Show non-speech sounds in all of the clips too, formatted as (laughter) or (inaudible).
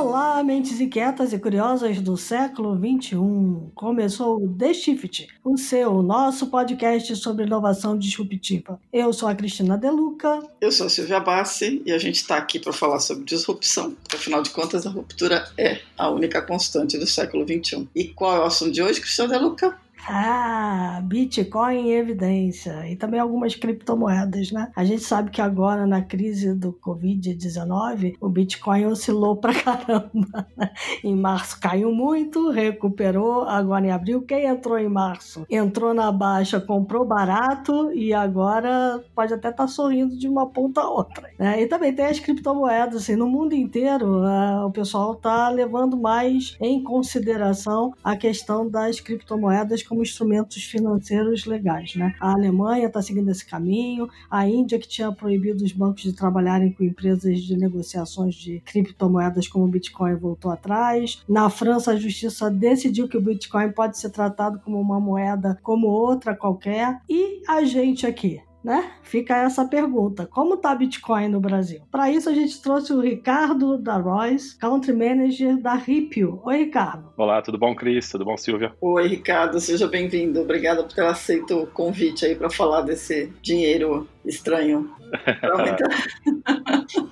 Olá, mentes inquietas e curiosas do século XXI. Começou o The Shift, o seu, nosso podcast sobre inovação disruptiva. Eu sou a Cristina Deluca. Eu sou a Silvia Bassi e a gente está aqui para falar sobre disrupção. Afinal de contas, a ruptura é a única constante do século XXI. E qual é o assunto de hoje, Cristina Deluca? Ah, Bitcoin em evidência e também algumas criptomoedas, né? A gente sabe que agora na crise do Covid-19 o Bitcoin oscilou pra (laughs) caramba. Né? Em março caiu muito, recuperou, agora em abril quem entrou em março entrou na baixa, comprou barato e agora pode até estar tá sorrindo de uma ponta a outra. Né? E também tem as criptomoedas, assim, no mundo inteiro uh, o pessoal tá levando mais em consideração a questão das criptomoedas como instrumentos financeiros legais. Né? A Alemanha está seguindo esse caminho, a Índia, que tinha proibido os bancos de trabalharem com empresas de negociações de criptomoedas como o Bitcoin, voltou atrás. Na França, a justiça decidiu que o Bitcoin pode ser tratado como uma moeda como outra qualquer. E a gente aqui, né? Fica essa pergunta: como está Bitcoin no Brasil? Para isso, a gente trouxe o Ricardo da Royce, Country Manager da Ripio. Oi, Ricardo. Olá, tudo bom, Cris? Tudo bom, Silvia? Oi, Ricardo, seja bem-vindo. Obrigada por ter aceito o convite aí para falar desse dinheiro estranho. (laughs)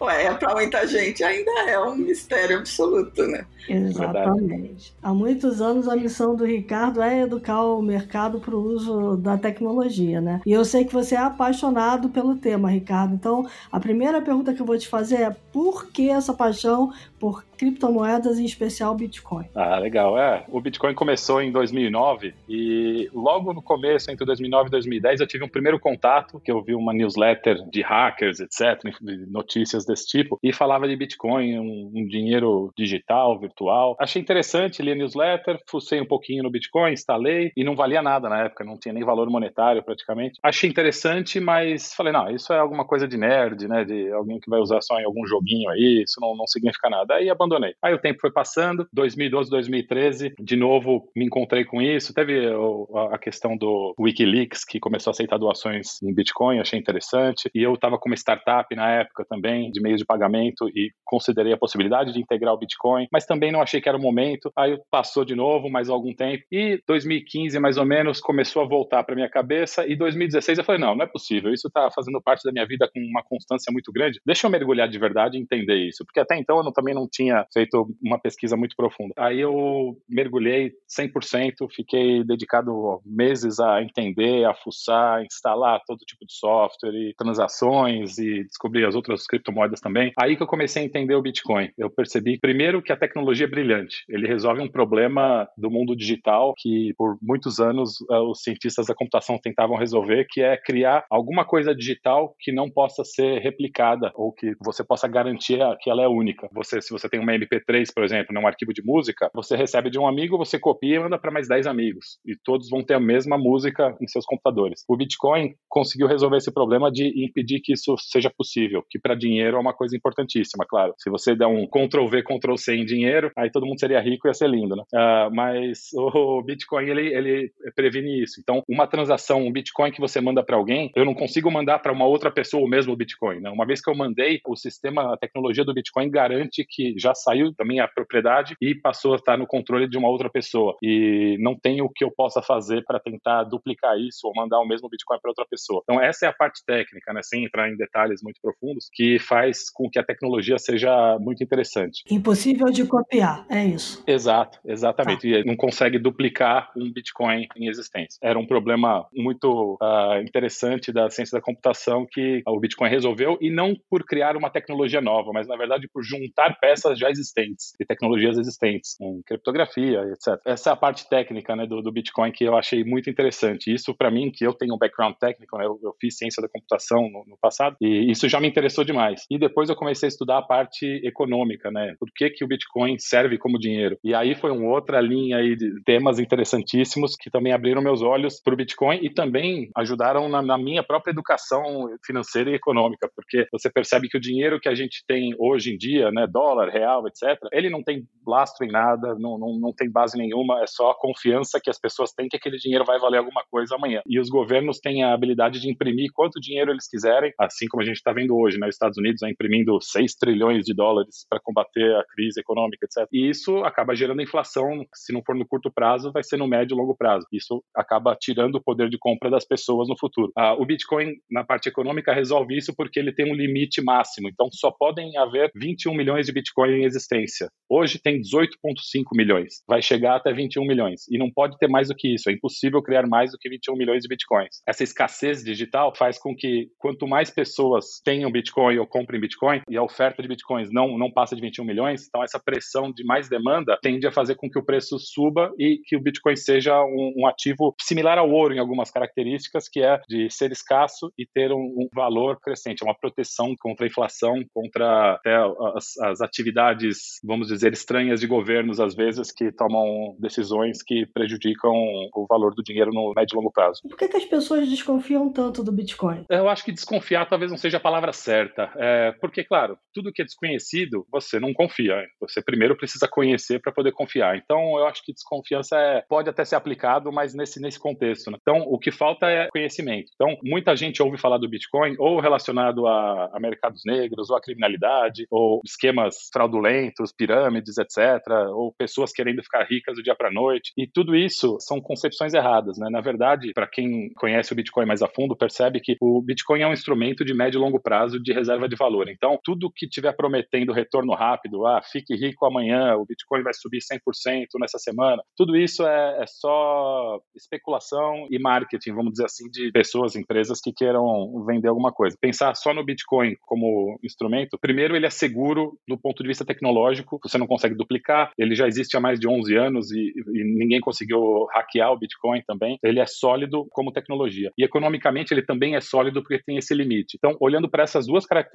Ué, é para muita gente ainda é um mistério absoluto, né? Exatamente. Há muitos anos a missão do Ricardo é educar o mercado para o uso da tecnologia, né? E eu sei que você é apaixonado pelo tema, Ricardo. Então, a primeira pergunta que eu vou te fazer é por que essa paixão por criptomoedas, em especial Bitcoin? Ah, legal. É, o Bitcoin começou em 2009 e logo no começo, entre 2009 e 2010, eu tive um primeiro contato, que eu vi uma newsletter de hackers, etc., notícias desse tipo, e falava de Bitcoin, um, um dinheiro digital, virtual. Achei interessante, li a newsletter, fucei um pouquinho no Bitcoin, instalei, e não valia nada na época, não tinha nem valor monetário praticamente. Achei interessante, mas falei, não, isso é alguma coisa de nerd, né, de alguém que vai usar só em algum joguinho aí, isso não, não significa nada aí abandonei. Aí o tempo foi passando, 2012, 2013, de novo me encontrei com isso. Teve a questão do Wikileaks, que começou a aceitar doações em Bitcoin, achei interessante. E eu estava com uma startup na época também, de meios de pagamento, e considerei a possibilidade de integrar o Bitcoin, mas também não achei que era o momento. Aí passou de novo mais algum tempo. E 2015, mais ou menos, começou a voltar para minha cabeça. E 2016 eu falei: não, não é possível. Isso está fazendo parte da minha vida com uma constância muito grande. Deixa eu mergulhar de verdade e entender isso. Porque até então eu não, também não tinha feito uma pesquisa muito profunda. Aí eu mergulhei 100%, fiquei dedicado meses a entender, a fuçar, instalar todo tipo de software e transações e descobrir as outras criptomoedas também. Aí que eu comecei a entender o Bitcoin. Eu percebi, primeiro, que a tecnologia é brilhante. Ele resolve um problema do mundo digital que, por muitos anos, eh, os cientistas da computação tentavam resolver, que é criar alguma coisa digital que não possa ser replicada ou que você possa garantir que ela é única. Você, se você tem uma MP3, por exemplo, num arquivo de música, você recebe de um amigo, você copia e manda para mais 10 amigos. E todos vão ter a mesma música em seus computadores. O Bitcoin conseguiu resolver esse problema de impedir que isso seja possível, que para dinheiro é uma coisa importantíssima, claro. Se você der um Ctrl V, Ctrl C em dinheiro, aí todo mundo seria rico e ia ser lindo, né? Uh, mas (laughs) o Bitcoin, ele, ele previne isso. Então, uma transação, um Bitcoin que você manda para alguém, eu não consigo mandar para uma outra pessoa o mesmo Bitcoin, né? Uma vez que eu mandei, o sistema, a tecnologia do Bitcoin garante que já saiu da minha propriedade e passou a estar no controle de uma outra pessoa. E não tem o que eu possa fazer para tentar duplicar isso ou mandar o mesmo Bitcoin para outra pessoa. Então, essa é a parte técnica, né, sem entrar em detalhes muito profundos, que faz com que a tecnologia seja muito interessante. Impossível de copiar, é isso. Exato, exatamente. Tá. E não consegue duplicar um Bitcoin em existência. Era um problema muito uh, interessante da ciência da computação que o Bitcoin resolveu, e não por criar uma tecnologia nova, mas na verdade por juntar peças peças já existentes e tecnologias existentes, em criptografia, etc. Essa é a parte técnica né, do, do Bitcoin que eu achei muito interessante. Isso, para mim, que eu tenho um background técnico, né, eu, eu, fiz ciência da computação no, no, passado, e isso já me interessou demais. E depois eu comecei a estudar a parte econômica, né? Por que, que o Bitcoin serve como dinheiro? E aí foi uma outra linha aí de temas interessantíssimos que também abriram meus olhos para o Bitcoin e também ajudaram na, na minha própria educação financeira e econômica, porque você percebe que o dinheiro que a gente tem hoje em dia, né, dólar, real, etc., ele não tem lastro em nada, não, não, não tem base nenhuma, é só a confiança que as pessoas têm que aquele dinheiro vai valer alguma coisa amanhã. E os governos têm a habilidade de imprimir quanto dinheiro eles quiserem, assim como a gente está vendo hoje, né? Os Estados Estados Unidos, né, imprimindo 6 trilhões de dólares para combater a crise econômica, etc. E isso acaba gerando inflação, se não for no curto prazo, vai ser no médio e longo prazo. Isso acaba tirando o poder de compra das pessoas no futuro. Ah, o Bitcoin, na parte econômica, resolve isso porque ele tem um limite máximo. Então, só podem haver 21 milhões de Bitcoin em existência. Hoje tem 18,5 milhões. Vai chegar até 21 milhões. E não pode ter mais do que isso. É impossível criar mais do que 21 milhões de Bitcoins. Essa escassez digital faz com que quanto mais pessoas tenham Bitcoin ou comprem Bitcoin, e a oferta de Bitcoins não, não passa de 21 milhões, então essa pressão de mais demanda tende a fazer com que o preço suba e que o Bitcoin seja um, um ativo similar ao ouro em algumas características, que é de ser escasso e ter um, um valor crescente, é uma proteção contra a inflação, contra até as, as atividades, vamos dizer, estranhas de governos, às vezes, que tomam decisões que prejudicam o valor do dinheiro no médio e longo prazo. Por que, que as pessoas desconfiam tanto do Bitcoin? Eu acho que desconfiar talvez não seja a palavra certa, é, porque, claro, tudo que é desconhecido, você não confia. Você primeiro precisa conhecer para poder confiar. Então, eu acho que desconfiança é, pode até ser aplicado, mas nesse, nesse contexto. Né? Então, o que falta é conhecimento. Então, muita gente ouve falar do Bitcoin ou relacionado a, a mercados negros, ou a criminalidade, ou esquemas fraudulentos, pirâmides, etc., ou pessoas querendo ficar ricas do dia para noite. E tudo isso são concepções erradas. Né? Na verdade, para quem conhece o Bitcoin mais a fundo, percebe que o Bitcoin é um instrumento de médio e longo prazo de reserva de valor. Então, tudo que estiver prometendo retorno rápido, ah, fique rico amanhã, o Bitcoin vai subir 100% nessa semana, tudo isso é, é só especulação e marketing, vamos dizer assim, de pessoas, empresas que queiram vender alguma coisa. Pensar só no Bitcoin como instrumento, primeiro, ele é seguro do ponto de vista tecnológico, você não consegue duplicar, ele já existe há mais de 11 anos e, e ninguém conseguiu hackear o Bitcoin também, ele é sólido como tecnologia. E economicamente ele também é sólido porque tem esse limite. Então, olhando para essas duas características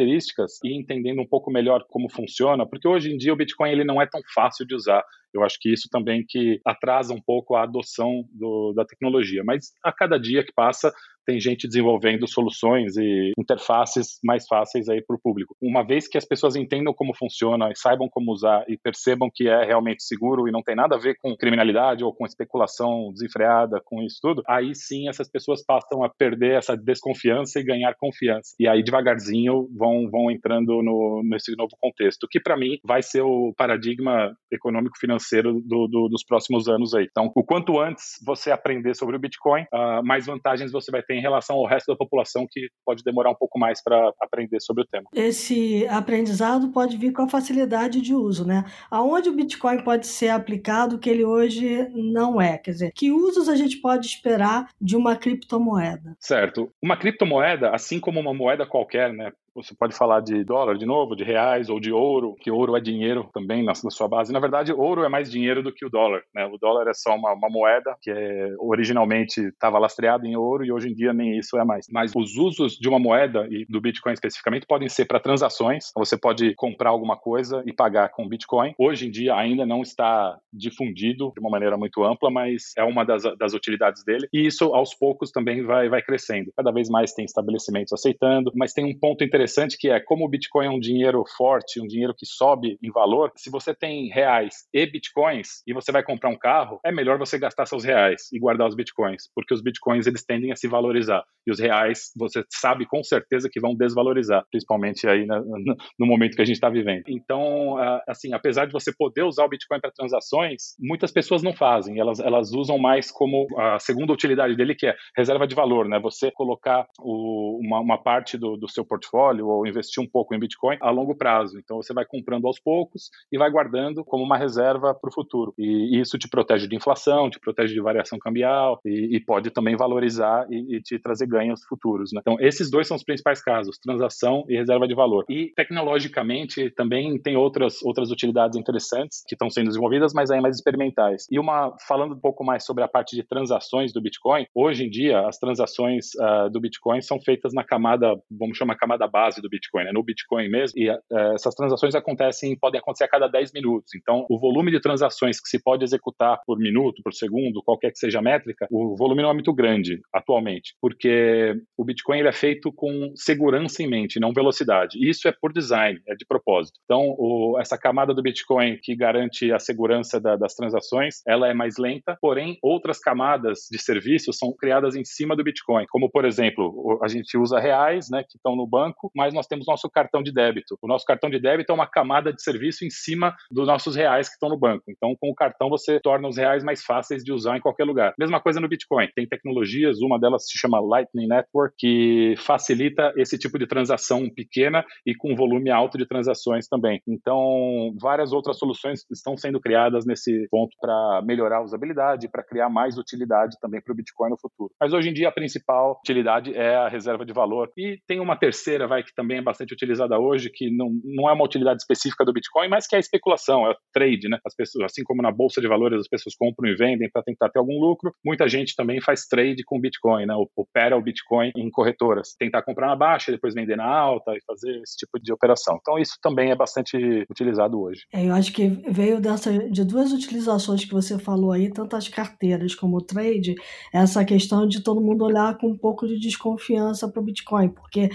e entendendo um pouco melhor como funciona, porque hoje em dia o Bitcoin ele não é tão fácil de usar. Eu acho que isso também que atrasa um pouco a adoção do, da tecnologia. Mas a cada dia que passa, tem gente desenvolvendo soluções e interfaces mais fáceis aí para o público. Uma vez que as pessoas entendam como funciona e saibam como usar e percebam que é realmente seguro e não tem nada a ver com criminalidade ou com especulação desenfreada, com isso tudo, aí sim essas pessoas passam a perder essa desconfiança e ganhar confiança. E aí devagarzinho vão, vão entrando no, nesse novo contexto, que para mim vai ser o paradigma econômico-financeiro do, do, dos próximos anos aí. Então, o quanto antes você aprender sobre o Bitcoin, uh, mais vantagens você vai ter em relação ao resto da população que pode demorar um pouco mais para aprender sobre o tema. Esse aprendizado pode vir com a facilidade de uso, né? Aonde o Bitcoin pode ser aplicado que ele hoje não é? Quer dizer, que usos a gente pode esperar de uma criptomoeda? Certo. Uma criptomoeda, assim como uma moeda qualquer, né? Você pode falar de dólar de novo, de reais ou de ouro, que ouro é dinheiro também na, na sua base. Na verdade, ouro é mais dinheiro do que o dólar. Né? O dólar é só uma, uma moeda que é, originalmente estava lastreada em ouro e hoje em dia nem isso é mais. Mas os usos de uma moeda e do Bitcoin especificamente podem ser para transações. Você pode comprar alguma coisa e pagar com Bitcoin. Hoje em dia ainda não está difundido de uma maneira muito ampla, mas é uma das, das utilidades dele. E isso aos poucos também vai, vai crescendo. Cada vez mais tem estabelecimentos aceitando, mas tem um ponto interessante interessante que é como o Bitcoin é um dinheiro forte, um dinheiro que sobe em valor, se você tem reais e Bitcoins e você vai comprar um carro, é melhor você gastar seus reais e guardar os Bitcoins, porque os Bitcoins eles tendem a se valorizar e os reais você sabe com certeza que vão desvalorizar, principalmente aí no momento que a gente está vivendo. Então, assim, apesar de você poder usar o Bitcoin para transações, muitas pessoas não fazem, elas, elas usam mais como a segunda utilidade dele, que é reserva de valor, né? Você colocar o, uma, uma parte do, do seu portfólio portfólio ou investir um pouco em Bitcoin a longo prazo. Então você vai comprando aos poucos e vai guardando como uma reserva para o futuro. E isso te protege de inflação, te protege de variação cambial e, e pode também valorizar e, e, te trazer ganhos futuros. Né? Então esses dois são os principais casos: transação e reserva de valor. E tecnologicamente também tem outras outras utilidades interessantes que estão sendo desenvolvidas, mas aí mais experimentais. E uma falando um pouco mais sobre a parte de transações do Bitcoin, hoje em dia as transações uh, do Bitcoin são feitas na camada, vamos chamar camada base base do Bitcoin, né, no Bitcoin mesmo, e é, essas transações acontecem, podem acontecer a cada 10 minutos. Então, o volume de transações que se pode executar por minuto, por segundo, qualquer que seja a métrica, o volume não é muito grande atualmente, porque o Bitcoin ele é feito com segurança em mente, não velocidade. E isso é por design, é de propósito. Então, o, essa camada do Bitcoin que garante a segurança da, das transações, ela é mais lenta, porém, outras camadas de serviços são criadas em cima do Bitcoin, como, por exemplo, a gente usa reais, né, que estão no banco, banco, mas nós temos nosso cartão de débito. O nosso cartão de débito é uma camada de serviço em cima dos nossos reais que estão no banco. Então, com o cartão você torna os reais mais fáceis de usar em qualquer lugar. Mesma coisa no Bitcoin. Tem tecnologias, uma delas se chama Lightning Network, que facilita esse tipo de transação pequena e com volume alto de transações também. Então, várias outras soluções estão sendo criadas nesse ponto para melhorar a usabilidade, para criar mais utilidade também para o Bitcoin no futuro. Mas hoje em dia a principal utilidade é a reserva de valor. E tem uma terceira, vai, que também é bastante utilizada hoje, que não, não é uma utilidade específica do Bitcoin, mas que é a especulação, é o trade, né? As pessoas, assim como na bolsa de valores, as pessoas compram e vendem para tentar ter algum lucro. Muita gente também faz trade com Bitcoin, né? Opera o Bitcoin em corretoras, tentar comprar na baixa, depois vender na alta e fazer esse tipo de operação. Então isso também é bastante utilizado hoje. É, eu acho que veio dessa de duas utilizações que você falou aí, tanto as carteiras como o trade, essa questão de todo mundo olhar com um pouco de desconfiança para o Bitcoin, porque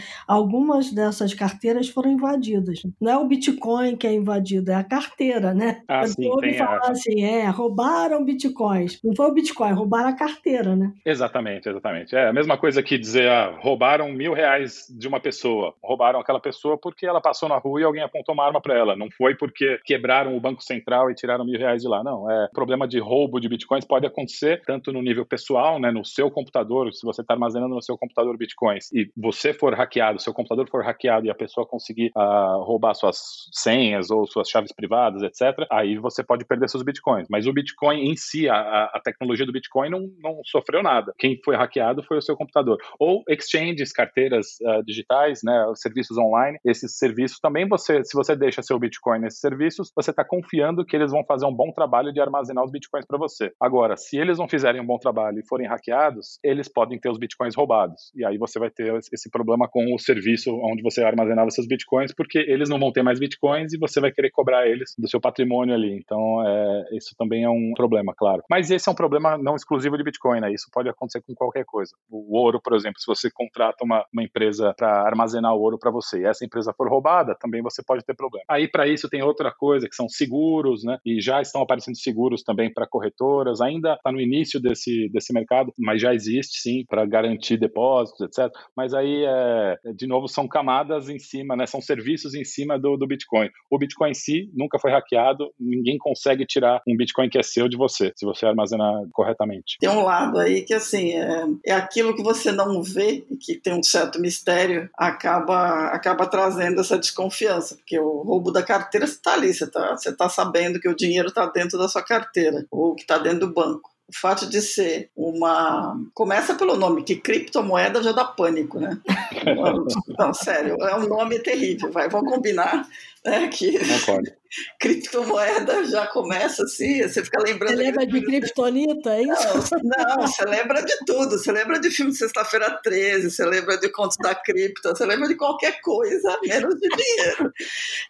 algumas dessas carteiras foram invadidas. Não é o Bitcoin que é invadido, é a carteira, né? Ah, sim, ouve falar a... assim, é, roubaram bitcoins. Não foi o Bitcoin, roubaram a carteira, né? Exatamente, exatamente. É a mesma coisa que dizer, ah, roubaram mil reais de uma pessoa. Roubaram aquela pessoa porque ela passou na rua e alguém apontou uma arma para ela. Não foi porque quebraram o Banco Central e tiraram mil reais de lá. Não, é problema de roubo de bitcoins pode acontecer tanto no nível pessoal, né, no seu computador, se você está armazenando no seu computador bitcoins e você for hackeado, seu computador for hackeado e a pessoa conseguir uh, roubar suas senhas ou suas chaves privadas, etc., aí você pode perder seus bitcoins. Mas o Bitcoin em si, a, a tecnologia do Bitcoin não, não sofreu nada. Quem foi hackeado foi o seu computador. Ou exchanges, carteiras uh, digitais, né, serviços online, esses serviços também você, se você deixa seu Bitcoin nesses serviços, você está confiando que eles vão fazer um bom trabalho de armazenar os Bitcoins para você. Agora, se eles não fizerem um bom trabalho e forem hackeados, eles podem ter os Bitcoins roubados. E aí você vai ter esse problema com o serviço onde você armazenava seus Bitcoins, porque eles não vão ter mais Bitcoins e você vai querer cobrar eles do seu patrimônio ali. Então, é, isso também é um problema, claro. Mas esse é um problema não exclusivo de Bitcoin, né? Isso pode acontecer com qualquer coisa. O ouro, por exemplo, se você contrata uma, uma empresa para armazenar o ouro para você e essa empresa for roubada, também você pode ter problema. Aí, para isso, tem outra coisa que são seguros, né? E já estão aparecendo seguros também para corretoras. Ainda está no início desse, desse mercado, mas já existe sim para garantir depósitos, etc. Mas aí, é, de novo, são camadas em cima, né? São serviços em cima do, do Bitcoin. O Bitcoin em si nunca foi hackeado, ninguém consegue tirar um Bitcoin que é seu de você, se você armazenar corretamente. Tem um lado aí que, assim, é, é aquilo que você não vê, que tem um certo mistério, acaba, acaba trazendo essa desconfiança, porque o roubo da carteira está ali, você está tá sabendo que o dinheiro está dentro da sua carteira, ou que está dentro do banco o fato de ser uma. Começa pelo nome, que criptomoeda já dá pânico, né? (laughs) Não, sério, é um nome terrível, vai, vamos combinar né, que Concordo. (laughs) criptomoeda já começa assim, você fica lembrando. Você lembra de criptonita, é isso? Não, não, você lembra de tudo. Você lembra de filme de Sexta-feira 13, você lembra de Contos da Cripta, você lembra de qualquer coisa, menos de dinheiro.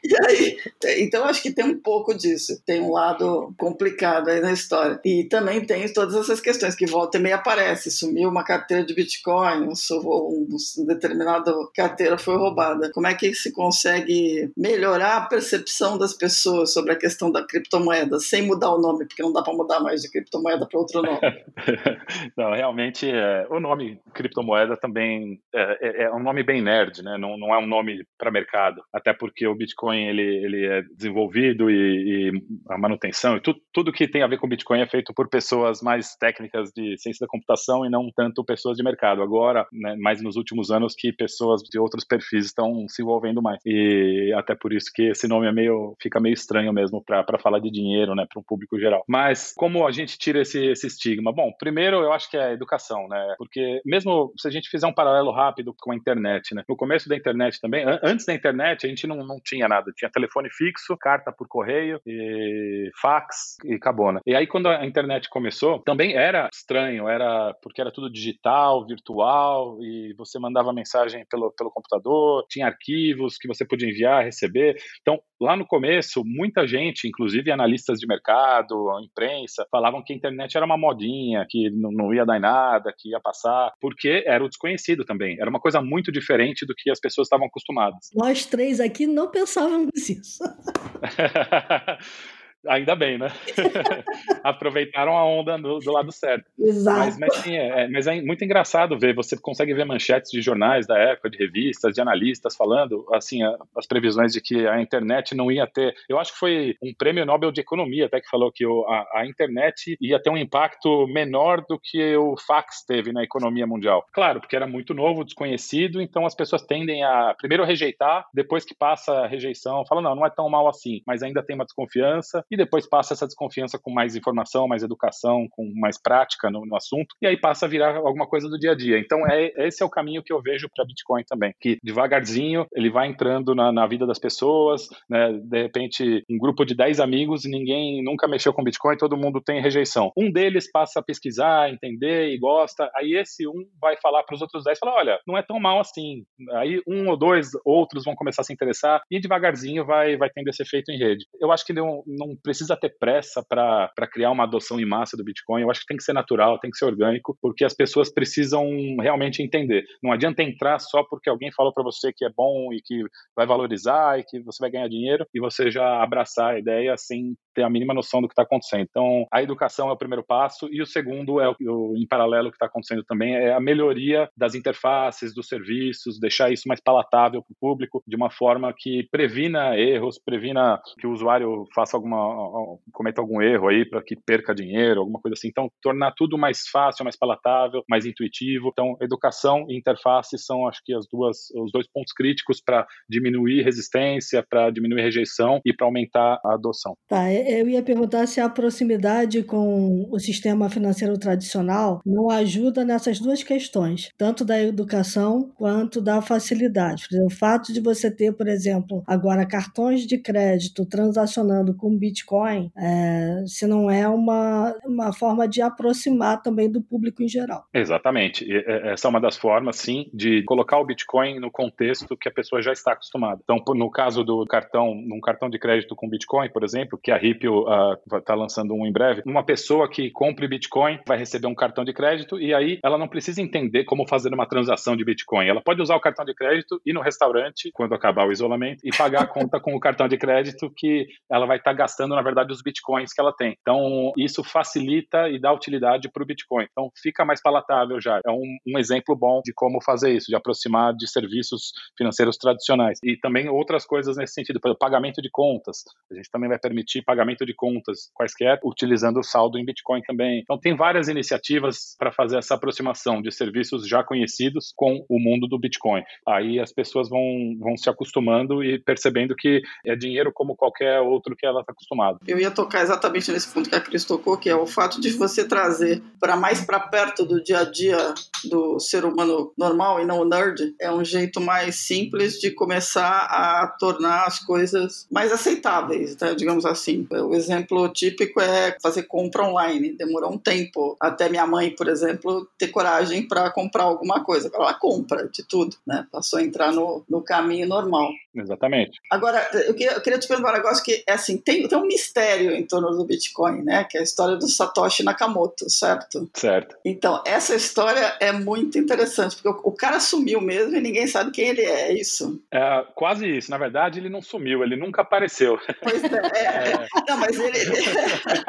E aí, então acho que tem um pouco disso. Tem um lado complicado aí na história. E também tem todas essas questões que volta e meia aparece. Sumiu uma carteira de Bitcoin, um, um determinada carteira foi roubada. Como é que se consegue melhorar a percepção das pessoas sobre a questão da criptomoeda, sem mudar o nome, porque não dá para mudar mais de criptomoeda para outro nome. (laughs) não, realmente, é, o nome criptomoeda também é, é, é, um nome bem nerd, né? não, não é um nome para mercado, até porque o Bitcoin ele, ele é desenvolvido e, e a manutenção e tu, tudo que tem a ver com Bitcoin é feito por pessoas mais técnicas de ciência da computação e não tanto pessoas de mercado. Agora, né, mais nos últimos anos que pessoas de outros perfis estão se envolvendo mais. E até por isso que esse nome é meio, fica meio estranho mesmo para falar de dinheiro, né, para um público geral. Mas como a gente tira esse, esse estigma? Bom, primeiro eu acho que é a educação, né, porque mesmo se a gente fizer um paralelo rápido com a internet, né, no começo da internet também, antes da internet a gente não, não tinha nada, tinha telefone fixo, carta por correio, e fax e acabou, né. E aí quando a internet começou, também era estranho, era porque era tudo digital, virtual, e você mandava mensagem pelo, pelo computador, tinha arquivos que você podia enviar, receber, então, lá no começo, muita gente, inclusive analistas de mercado, imprensa, falavam que a internet era uma modinha, que não ia dar em nada, que ia passar, porque era o desconhecido também. Era uma coisa muito diferente do que as pessoas estavam acostumadas. Nós três aqui não pensávamos (laughs) nisso. (laughs) Ainda bem, né? (laughs) Aproveitaram a onda do, do lado certo. Exato. Mas, mas, sim, é, é, mas é muito engraçado ver, você consegue ver manchetes de jornais da época, de revistas, de analistas falando, assim, a, as previsões de que a internet não ia ter. Eu acho que foi um prêmio Nobel de Economia até que falou que o, a, a internet ia ter um impacto menor do que o fax teve na economia mundial. Claro, porque era muito novo, desconhecido, então as pessoas tendem a primeiro rejeitar, depois que passa a rejeição, fala, não, não é tão mal assim, mas ainda tem uma desconfiança, e depois passa essa desconfiança com mais informação, mais educação, com mais prática no, no assunto, e aí passa a virar alguma coisa do dia a dia. Então, é, esse é o caminho que eu vejo para Bitcoin também, que devagarzinho ele vai entrando na, na vida das pessoas, né? de repente, um grupo de 10 amigos ninguém nunca mexeu com Bitcoin, todo mundo tem rejeição. Um deles passa a pesquisar, entender e gosta, aí esse um vai falar para os outros 10, falar, olha, não é tão mal assim. Aí um ou dois outros vão começar a se interessar e devagarzinho vai, vai tendo esse efeito em rede. Eu acho que não, não precisa ter pressa para criar uma adoção em massa do Bitcoin, eu acho que tem que ser natural, tem que ser orgânico, porque as pessoas precisam realmente entender. Não adianta entrar só porque alguém falou para você que é bom e que vai valorizar e que você vai ganhar dinheiro e você já abraçar a ideia sem ter a mínima noção do que está acontecendo. Então, a educação é o primeiro passo e o segundo é o, o em paralelo que está acontecendo também é a melhoria das interfaces, dos serviços, deixar isso mais palatável para o público de uma forma que previna erros, previna que o usuário faça alguma cometa algum erro aí para que perca dinheiro, alguma coisa assim. Então, tornar tudo mais fácil, mais palatável, mais intuitivo. Então, educação e interface são, acho que, as duas, os dois pontos críticos para diminuir resistência, para diminuir rejeição e para aumentar a adoção. Tá, eu ia perguntar se a proximidade com o sistema financeiro tradicional não ajuda nessas duas questões, tanto da educação quanto da facilidade. O fato de você ter, por exemplo, agora cartões de crédito transacionando com Bitcoin, é, se não é uma, uma forma de aproximar também do público em geral. Exatamente. E essa é uma das formas, sim, de colocar o Bitcoin no contexto que a pessoa já está acostumada. Então, no caso do cartão, num cartão de crédito com Bitcoin, por exemplo, que a Ripple está uh, lançando um em breve, uma pessoa que compre Bitcoin vai receber um cartão de crédito e aí ela não precisa entender como fazer uma transação de Bitcoin. Ela pode usar o cartão de crédito, ir no restaurante, quando acabar o isolamento, e pagar a conta com o cartão de crédito que ela vai estar tá gastando, na verdade, os Bitcoins que ela tem. Então, isso facilita e dá utilidade para o Bitcoin. Então, fica mais palatável já. É um, um exemplo bom de como fazer isso, de aproximar de serviços financeiros tradicionais. E também outras coisas nesse sentido, pagamento de contas. A gente também vai permitir pagamento de contas quaisquer, utilizando o saldo em Bitcoin também. Então, tem várias iniciativas para fazer essa aproximação de serviços já conhecidos com o mundo do Bitcoin. Aí as pessoas vão, vão se acostumando e percebendo que é dinheiro como qualquer outro que ela está acostumada. Eu ia tocar exatamente nesse ponto que a Cris tocou, que é o fato de você trazer para mais para perto do dia a dia do ser humano normal e não o nerd. É um jeito mais simples de começar a tornar as coisas mais aceitáveis, né? digamos assim. O exemplo típico é fazer compra online. Demorou um tempo até minha mãe, por exemplo, ter coragem para comprar alguma coisa. Ela compra de tudo, né? Passou a entrar no, no caminho normal. Exatamente. Agora, eu queria, eu queria te perguntar um negócio que é assim, tem, tem um mistério em torno do Bitcoin, né? Que é a história do Satoshi Nakamoto, certo? Certo. Então, essa história é muito interessante, porque o, o cara sumiu mesmo e ninguém sabe quem ele é, é isso? É, quase isso. Na verdade, ele não sumiu, ele nunca apareceu. Pois é. é. (laughs) é. Não, mas ele...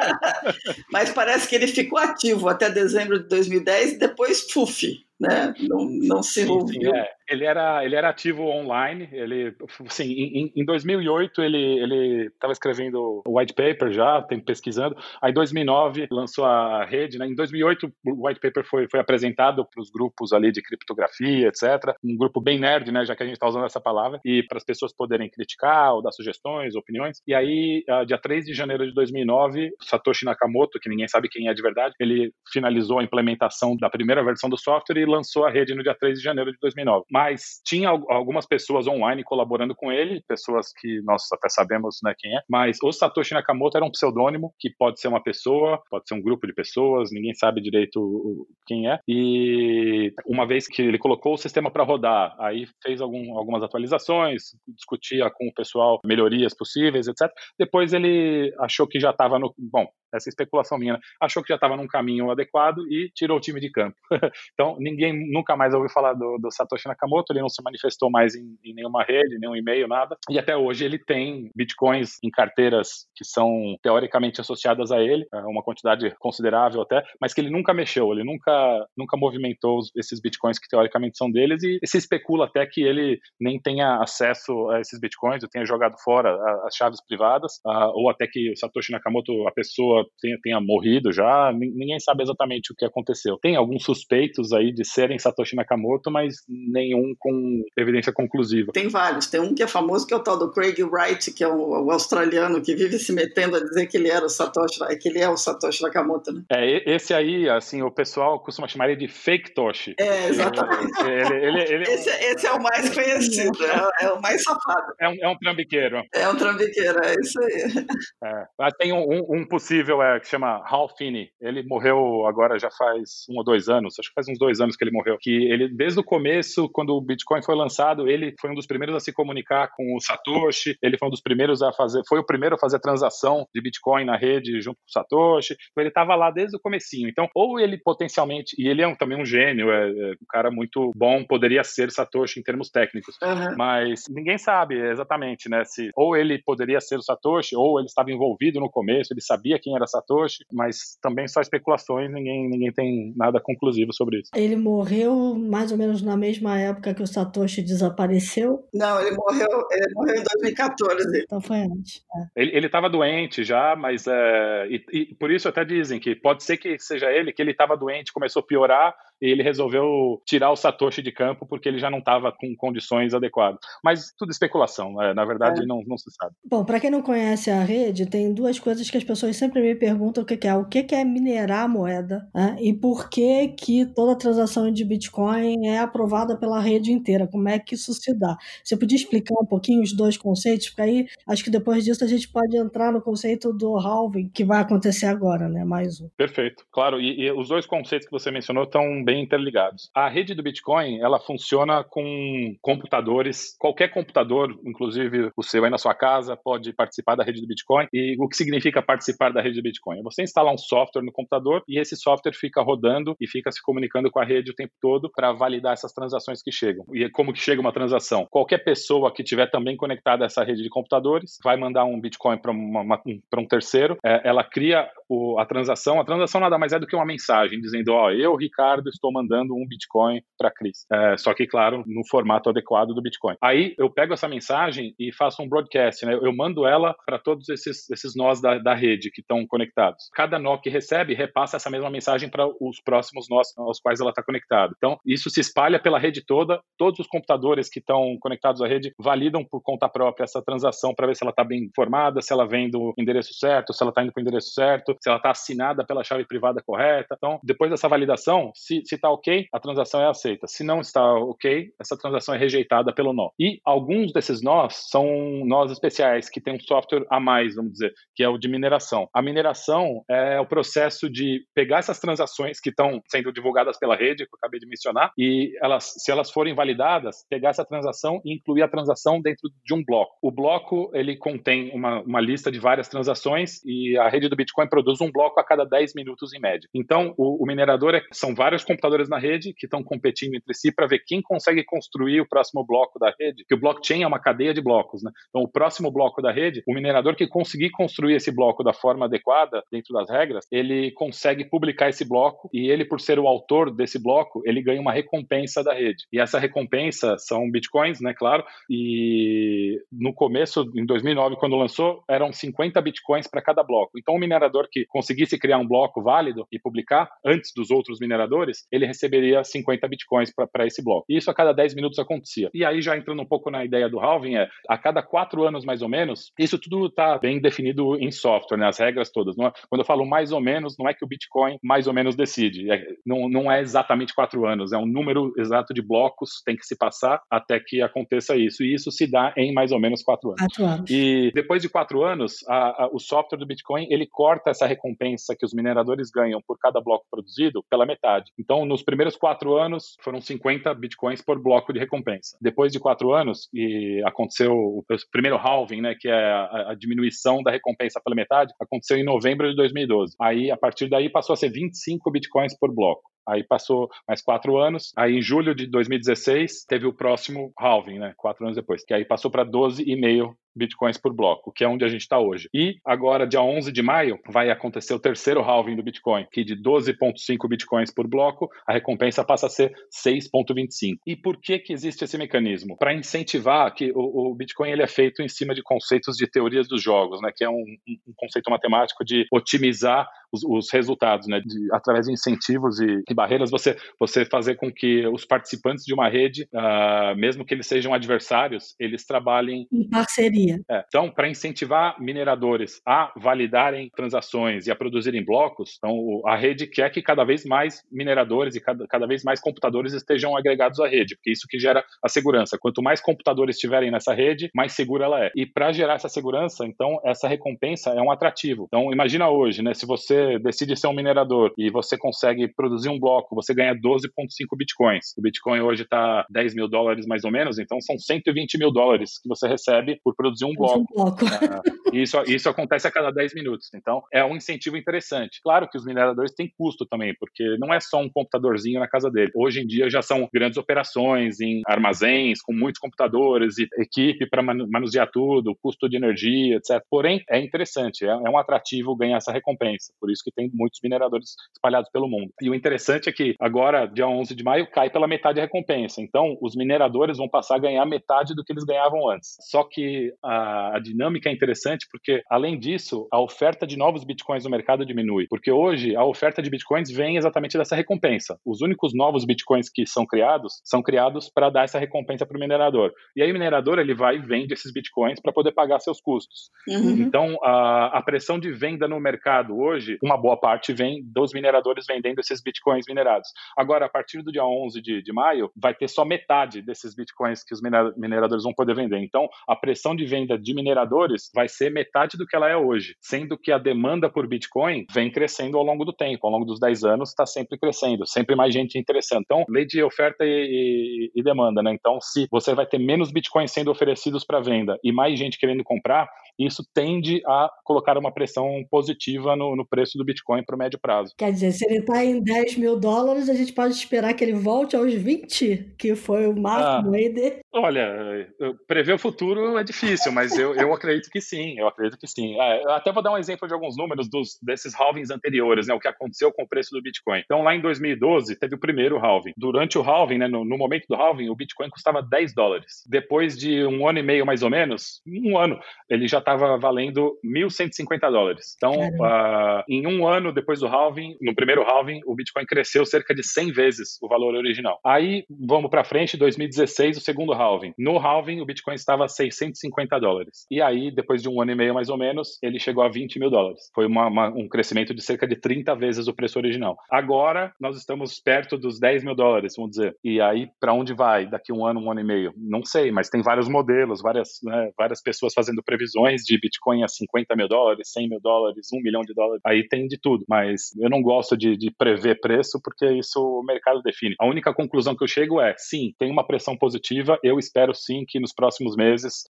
(laughs) mas parece que ele ficou ativo até dezembro de 2010 e depois, puf, né? Não, não se envolveu. É. Ele era, ele era ativo online. Ele, assim, em, em 2008 ele estava escrevendo o white paper já, tem pesquisando. Aí em 2009 lançou a rede. Né? Em 2008 o white paper foi, foi apresentado para os grupos ali de criptografia, etc. Um grupo bem nerd, né? Já que a gente está usando essa palavra e para as pessoas poderem criticar ou dar sugestões, opiniões. E aí, dia 3 de janeiro de 2009, Satoshi Nakamoto, que ninguém sabe quem é de verdade, ele finalizou a implementação da primeira versão do software lançou a rede no dia 3 de janeiro de 2009. Mas tinha algumas pessoas online colaborando com ele, pessoas que nós até sabemos né, quem é, mas o Satoshi Nakamoto era um pseudônimo, que pode ser uma pessoa, pode ser um grupo de pessoas, ninguém sabe direito quem é. E uma vez que ele colocou o sistema para rodar, aí fez algum, algumas atualizações, discutia com o pessoal melhorias possíveis, etc. Depois ele achou que já estava no. Bom, essa especulação minha, né? achou que já estava num caminho adequado e tirou o time de campo. (laughs) então, ninguém nunca mais ouviu falar do, do, Satoshi Nakamoto, ele não se manifestou mais em, em nenhuma rede, nenhum e-mail, nada. E até hoje ele tem bitcoins em carteiras que são teoricamente associadas a ele, é uma quantidade considerável até, mas que ele nunca mexeu, ele nunca, nunca movimentou esses bitcoins que teoricamente são deles e, se especula até que ele nem tenha acesso a esses bitcoins, ou tenha jogado fora as chaves privadas, uh, ou até que o Satoshi Nakamoto, a pessoa, tenha, tenha morrido já, ninguém sabe exatamente o que aconteceu. Tem alguns suspeitos aí de serem Satoshi Nakamoto, mas nenhum com evidência conclusiva. Tem vários, tem um que é famoso, que é o tal do Craig Wright, que é o, o australiano que vive se metendo a dizer que ele era o Satoshi, que ele é o Satoshi Nakamoto, né? É, esse aí, assim, o pessoal costuma chamar ele de Fake Toshi. É, exatamente. Ele, ele, ele, esse, esse, é o mais conhecido, é, é o mais safado. É um, é um trambiqueiro. É um trambiqueiro, é isso aí. É. Mas tem um, um, possível é, que chama Hal Finney. Ele morreu agora já faz um ou dois anos, acho que faz uns dois anos que ele morreu. Que ele, desde o começo, quando o Bitcoin foi lançado, ele foi um dos primeiros a se comunicar com o Satoshi, ele foi um dos primeiros a fazer, foi o primeiro a fazer transação de Bitcoin na rede junto com o Satoshi. Então ele estava lá desde o comecinho. Então, ou ele potencialmente, e ele é um, também um gênio, é, é, um cara muito bom, poderia ser Satoshi em termos técnicos, uhum. mas ninguém sabe exatamente, né, se ou ele poderia ser o Satoshi, ou ele estava envolvido no começo, ele sabia quem era Satoshi, mas também só especulações, ninguém, ninguém tem nada conclusivo sobre isso. Ele morreu mais ou menos na mesma época que o Satoshi desapareceu? Não, ele morreu, ele morreu em 2014. Então foi antes. É. Ele estava doente já, mas é, e, e por isso até dizem que pode ser que seja ele, que ele estava doente, começou a piorar, e ele resolveu tirar o Satoshi de campo porque ele já não estava com condições adequadas. Mas tudo especulação, né? na verdade é. não, não se sabe. Bom, para quem não conhece a rede, tem duas coisas que as pessoas sempre me perguntam o que é. O que é minerar a moeda né? e por que, que toda transação de Bitcoin é aprovada pela rede inteira. Como é que isso se dá? Você podia explicar um pouquinho os dois conceitos? Porque aí acho que depois disso a gente pode entrar no conceito do halving, que vai acontecer agora, né? Mais um. Perfeito, claro. E, e os dois conceitos que você mencionou estão bem interligados. A rede do Bitcoin, ela funciona com computadores, qualquer computador, inclusive o seu aí na sua casa, pode participar da rede do Bitcoin. E o que significa participar da rede do Bitcoin? É você instalar um software no computador e esse software fica rodando e fica se comunicando com a rede o tempo todo para validar essas transações que chegam. E como que chega uma transação? Qualquer pessoa que tiver também conectada a essa rede de computadores vai mandar um Bitcoin para um terceiro, é, ela cria o, a transação. A transação nada mais é do que uma mensagem dizendo: Ó, oh, eu, Ricardo, estou mandando um Bitcoin para Cris. É, só que, claro, no formato adequado do Bitcoin. Aí eu pego essa mensagem e faço um broadcast, né? Eu mando ela para todos esses, esses nós da, da rede que estão conectados. Cada nó que recebe repassa essa mesma mensagem para os próximos nós aos quais ela está conectada. Então, isso se espalha pela rede toda. Todos os computadores que estão conectados à rede validam por conta própria essa transação para ver se ela está bem informada, se ela vem do endereço certo, se ela está indo para o endereço certo, se ela está assinada pela chave privada correta. Então, depois dessa validação, se está ok, a transação é aceita. Se não está ok, essa transação é rejeitada pelo nó. E alguns desses nós são nós especiais, que tem um software a mais, vamos dizer, que é o de mineração. A mineração é o processo de pegar essas transações que estão sendo divulgadas pela rede, que eu acabei de mencionar, e elas, se elas forem validadas, pegar essa transação e incluir a transação dentro de um bloco. O bloco, ele contém uma, uma lista de várias transações e a rede do Bitcoin produz um bloco a cada 10 minutos em média. Então, o, o minerador é, são vários computadores na rede que estão competindo entre si para ver quem consegue construir o próximo bloco da rede, que o blockchain é uma cadeia de blocos, né? Então, o próximo bloco da rede, o minerador que conseguir construir esse bloco da forma adequada, dentro das regras, ele consegue publicar esse bloco e ele, por ser o autor desse bloco, ele ganha uma recompensa da rede. E essa recompensa são bitcoins, né, claro, e no começo, em 2009, quando lançou, eram 50 bitcoins para cada bloco. Então, o minerador que conseguisse criar um bloco válido e publicar antes dos outros mineradores, ele receberia 50 bitcoins para esse bloco. E isso a cada 10 minutos acontecia. E aí, já entrando um pouco na ideia do halving, é a cada quatro anos mais ou menos, isso tudo está bem definido em software, né, as regras todas. É, quando eu falo mais ou menos, não é que o Bitcoin mais ou menos decide. É, não, não é exatamente quatro anos, é um número exato de blocos tem que se passar até que aconteça isso. E isso se dá em mais ou menos quatro anos. Quatro anos. E depois de quatro anos, a, a, o software do Bitcoin ele corta essa recompensa que os mineradores ganham por cada bloco produzido pela metade. Então, Então, nos primeiros quatro anos, foram 50 bitcoins por bloco de recompensa. Depois de quatro anos, e aconteceu o primeiro halving, né, que é a, a diminuição da recompensa pela metade, aconteceu em novembro de 2012. Aí, a partir daí, passou a ser 25 bitcoins por bloco. Aí passou mais quatro anos. Aí em julho de 2016 teve o próximo halving, né? Quatro anos depois. Que aí passou para 12,5 bitcoins por bloco, que é onde a gente está hoje. E agora, dia 11 de maio, vai acontecer o terceiro halving do Bitcoin, que de 12,5 bitcoins por bloco, a recompensa passa a ser 6,25. E por que que existe esse mecanismo? Para incentivar que o, o, Bitcoin ele é feito em cima de conceitos de teorias dos jogos, né? Que é um, um conceito matemático de otimizar os, os resultados, né? De, através de incentivos e, e, barreiras, você, você fazer com que os participantes de uma rede, uh, mesmo que eles sejam adversários, eles trabalhem em parceria é, então, para incentivar mineradores a validarem transações e a produzirem blocos, então a rede quer que cada vez mais mineradores e cada, cada vez mais computadores estejam agregados à rede, porque isso que gera a segurança. Quanto mais computadores estiverem nessa rede, mais segura ela é. E para gerar essa segurança, então essa recompensa é um atrativo. Então, imagina hoje, né, se você decide ser um minerador e você consegue produzir um bloco, você ganha 12,5 bitcoins. O Bitcoin hoje está 10 mil dólares mais ou menos, então são 120 mil dólares que você recebe por produzir produzir um bloco. Um bloco. Uh, isso, isso acontece a cada 10 minutos. Então, é um incentivo interessante. Claro que os mineradores têm custo também, porque não é só um computadorzinho na casa dele. Hoje em dia já são grandes operações em armazéns, com muitos computadores e equipe para manusear tudo, custo de energia, etc. Porém, é interessante, é, é um atrativo ganhar essa recompensa. Por isso que tem muitos mineradores espalhados pelo mundo. E o interessante é que agora, dia 11 de maio, cai pela metade a recompensa. Então, os mineradores vão passar a ganhar metade do que eles ganhavam antes. Só que a, a, dinâmica é interessante porque, além disso, a oferta de novos bitcoins no mercado diminui. Porque hoje a oferta de bitcoins vem exatamente dessa recompensa. Os únicos novos bitcoins que são criados são criados para dar essa recompensa para o minerador. E aí o minerador ele vai e vende esses bitcoins para poder pagar seus custos. Uhum. Então a, a pressão de venda no mercado hoje, uma boa parte vem dos mineradores vendendo esses bitcoins minerados. Agora, a partir do dia 11 de, de maio, vai ter só metade desses bitcoins que os mineradores vão poder vender. Então, a pressão de venda de mineradores vai ser metade do que ela é hoje, sendo que a demanda por Bitcoin vem crescendo ao longo do tempo, ao longo dos 10 anos está sempre crescendo, sempre mais gente interessando. Então, lei de oferta e, e, e demanda, né? Então, se você vai ter menos Bitcoins sendo oferecidos para venda e mais gente querendo comprar, isso tende a colocar uma pressão positiva no, no preço do Bitcoin para o médio prazo. Quer dizer, se ele está em 10 mil dólares, a gente pode esperar que ele volte aos 20, que foi o máximo ah, aí dele? Olha, prever o futuro é difícil mas eu, eu acredito que sim, eu acredito que sim. É, até vou dar um exemplo de alguns números dos, desses halvings anteriores, né, o que aconteceu com o preço do Bitcoin. Então, lá em 2012, teve o primeiro halving. Durante o halving, né, no, no momento do halving, o Bitcoin custava 10 dólares. Depois de um ano e meio, mais ou menos, um ano, ele já estava valendo 1.150 dólares. Então, uh, em um ano depois do halving, no primeiro halving, o Bitcoin cresceu cerca de 100 vezes o valor original. Aí, vamos para frente, 2016, o segundo halving. No halving, o Bitcoin estava a 650 dólares. E aí, depois de um ano e meio mais ou menos, ele chegou a 20 mil dólares. Foi uma, uma, um crescimento de cerca de 30 vezes o preço original. Agora, nós estamos perto dos 10 mil dólares, vamos dizer. E aí, para onde vai daqui um ano, um ano e meio? Não sei, mas tem vários modelos, várias, né, várias pessoas fazendo previsões de Bitcoin a 50 mil dólares, 100 mil dólares, 1 milhão de dólares. Aí tem de tudo. Mas eu não gosto de, de prever preço porque isso o mercado define. A única conclusão que eu chego é, sim, tem uma pressão positiva. Eu espero sim que nos próximos meses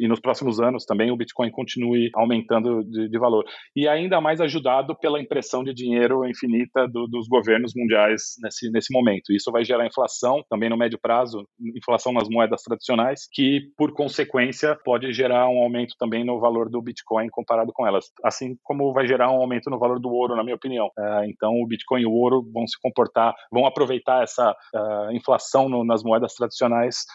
e nos próximos anos também o Bitcoin continue aumentando de, de valor. E ainda mais ajudado pela impressão de dinheiro infinita do, dos governos mundiais nesse, nesse momento. Isso vai gerar inflação também no médio prazo, inflação nas moedas tradicionais, que por consequência pode gerar um aumento também no valor do Bitcoin comparado com elas, assim como vai gerar um aumento no valor do ouro, na minha opinião. Uh, então o Bitcoin e o ouro vão se comportar, vão aproveitar essa uh, inflação no, nas moedas tradicionais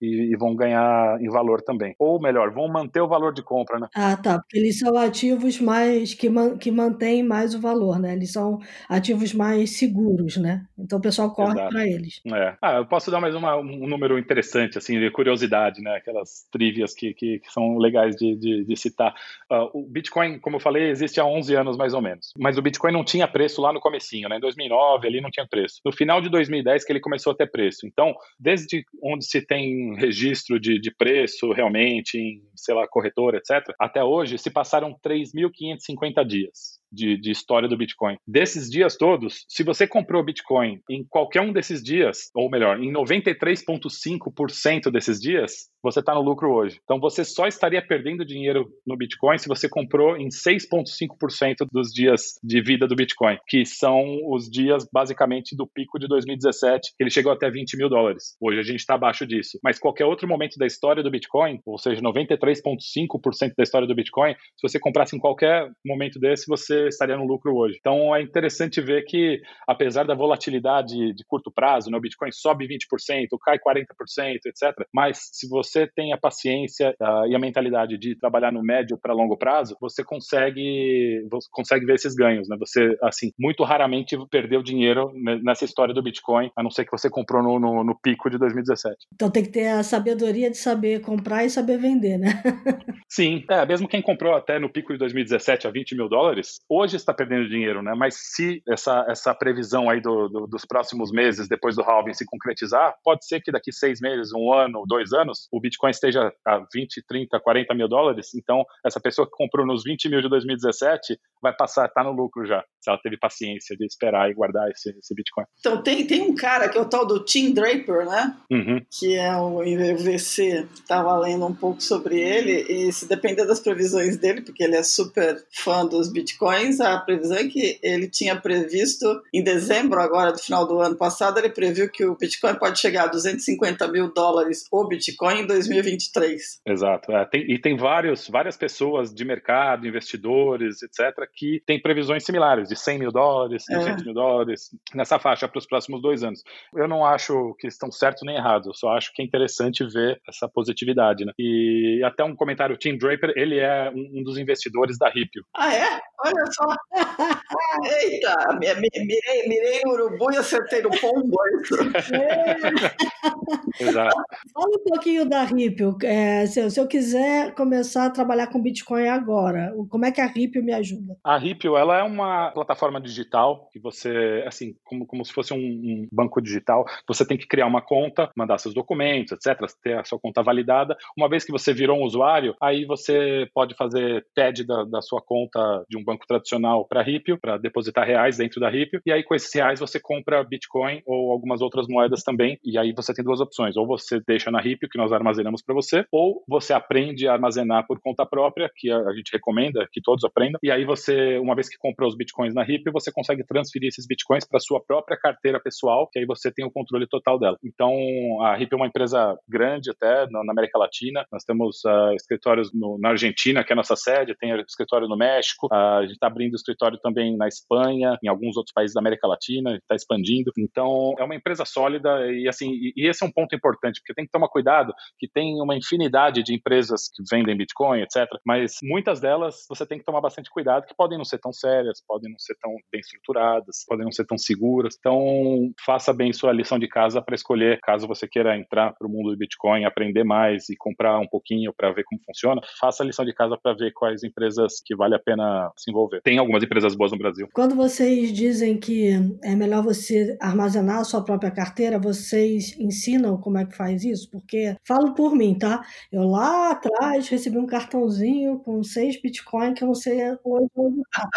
e, e, vão ganhar em valor também. Ou melhor, vão manter o valor de compra, né? Ah, tá. Porque eles são ativos mais que, man, que mantêm mais o valor, né? Eles são ativos mais seguros, né? Então o pessoal corre para eles. É. Ah, eu posso dar mais uma, um número interessante, assim, de curiosidade, né? Aquelas trivias que, que, que são legais de, de, de citar. Uh, o Bitcoin, como eu falei, existe há 11 anos mais ou menos. Mas o Bitcoin não tinha preço lá no comecinho, né? Em 2009 ele não tinha preço. No final de 2010 que ele começou a ter preço. Então, desde onde se tem registro de, de preço realmente em, sei lá, corretora, etc., até hoje se passaram 3.550 dias. De, de história do Bitcoin. Desses dias todos, se você comprou Bitcoin em qualquer um desses dias, ou melhor, em 93,5% desses dias, você está no lucro hoje. Então você só estaria perdendo dinheiro no Bitcoin se você comprou em 6,5% dos dias de vida do Bitcoin, que são os dias basicamente do pico de 2017, que ele chegou até 20 mil dólares. Hoje a gente está abaixo disso. Mas qualquer outro momento da história do Bitcoin, ou seja, 93,5% da história do Bitcoin, se você comprasse em qualquer momento desse, você estaria no lucro hoje. Então é interessante ver que, apesar da volatilidade de curto prazo, né, o Bitcoin sobe 20%, cai 40%, etc. Mas se você você tem a paciência uh, e a mentalidade de trabalhar no médio para longo prazo, você consegue, você consegue ver esses ganhos, né? Você, assim, muito raramente perdeu dinheiro nessa história do Bitcoin, a não ser que você comprou no, no, no pico de 2017. Então tem que ter a sabedoria de saber comprar e saber vender, né? (laughs) Sim, é, mesmo quem comprou até no pico de 2017 a 20 mil dólares, hoje está perdendo dinheiro, né? Mas se essa, essa previsão aí do, do, dos próximos meses, depois do halving, se concretizar, pode ser que daqui seis meses, um ano, dois anos, o Bitcoin esteja a 20, 30, 40 mil dólares, então essa pessoa que comprou nos 20 mil de 2017 vai passar, tá no lucro já, se ela teve paciência de esperar e guardar esse, esse Bitcoin. Então tem, tem um cara que é o tal do Tim Draper, né? Uhum. Que é o IVC, estava lendo um pouco sobre ele, e se depender das previsões dele, porque ele é super fã dos Bitcoins, a previsão é que ele tinha previsto em dezembro, agora do final do ano passado, ele previu que o Bitcoin pode chegar a 250 mil dólares o Bitcoin em 2023. Exato. É, tem, e tem vários, várias pessoas de mercado, investidores, etc., que têm previsões similares, de 100 mil dólares, 200 é. mil dólares, nessa faixa para os próximos dois anos. Eu não acho que estão certos nem errados, eu só acho que é interessante ver essa positividade. Né? E até um comentário, o Tim Draper, ele é um, um dos investidores da Ripio. Ah, é? Olha só. Eita, mirei, mirei no urubu e acertei no pombo. É Exato. Fala um pouquinho da Ripio. É, se, se, eu quiser começar a trabalhar com Bitcoin agora, como é que a Ripio me ajuda? A Ripio, ela é uma plataforma digital que você, assim, como, como se fosse um, um banco digital, você tem que criar uma conta, mandar seus documentos, etc., ter a sua conta validada. Uma vez que você virou um usuário, aí você pode fazer TED da, da sua conta de um banco tradicional para Ripio, para depositar reais dentro da Ripio, e aí com esses reais você compra Bitcoin ou algumas outras moedas também, e aí você tem duas opções, ou você deixa na Ripio, que nós armazenamos para você, ou você aprende a armazenar por conta própria, que a, gente recomenda que todos aprendam, e aí você, uma vez que comprou os bitcoins na Ripio, você consegue transferir esses bitcoins para sua própria carteira pessoal, que aí você tem o controle total dela. Então, a Ripio é uma empresa grande até na, América Latina, nós temos uh, escritórios no, na Argentina, que é a nossa sede, tem escritório no México, uh, a gente está abrindo escritório também na Espanha, em alguns outros países da América Latina, está expandindo. Então, é uma empresa sólida e assim, e esse é um ponto importante, porque tem que tomar cuidado que tem uma infinidade de empresas que vendem Bitcoin, etc. Mas muitas delas você tem que tomar bastante cuidado, que podem não ser tão sérias, podem não ser tão bem estruturadas, podem não ser tão seguras. Então, faça bem sua lição de casa para escolher, caso você queira entrar para o mundo do Bitcoin, aprender mais e comprar um pouquinho para ver como funciona. Faça a lição de casa para ver quais empresas que vale a pena se envolver. Tem algumas empresas boas no Brasil. Quando vocês dizem que é melhor você armazenar a sua própria carteira, vocês ensinam como é que faz isso? Porque falo por mim, tá? Eu lá atrás recebi um cartãozinho com seis Bitcoin que eu não sei hoje onde tá.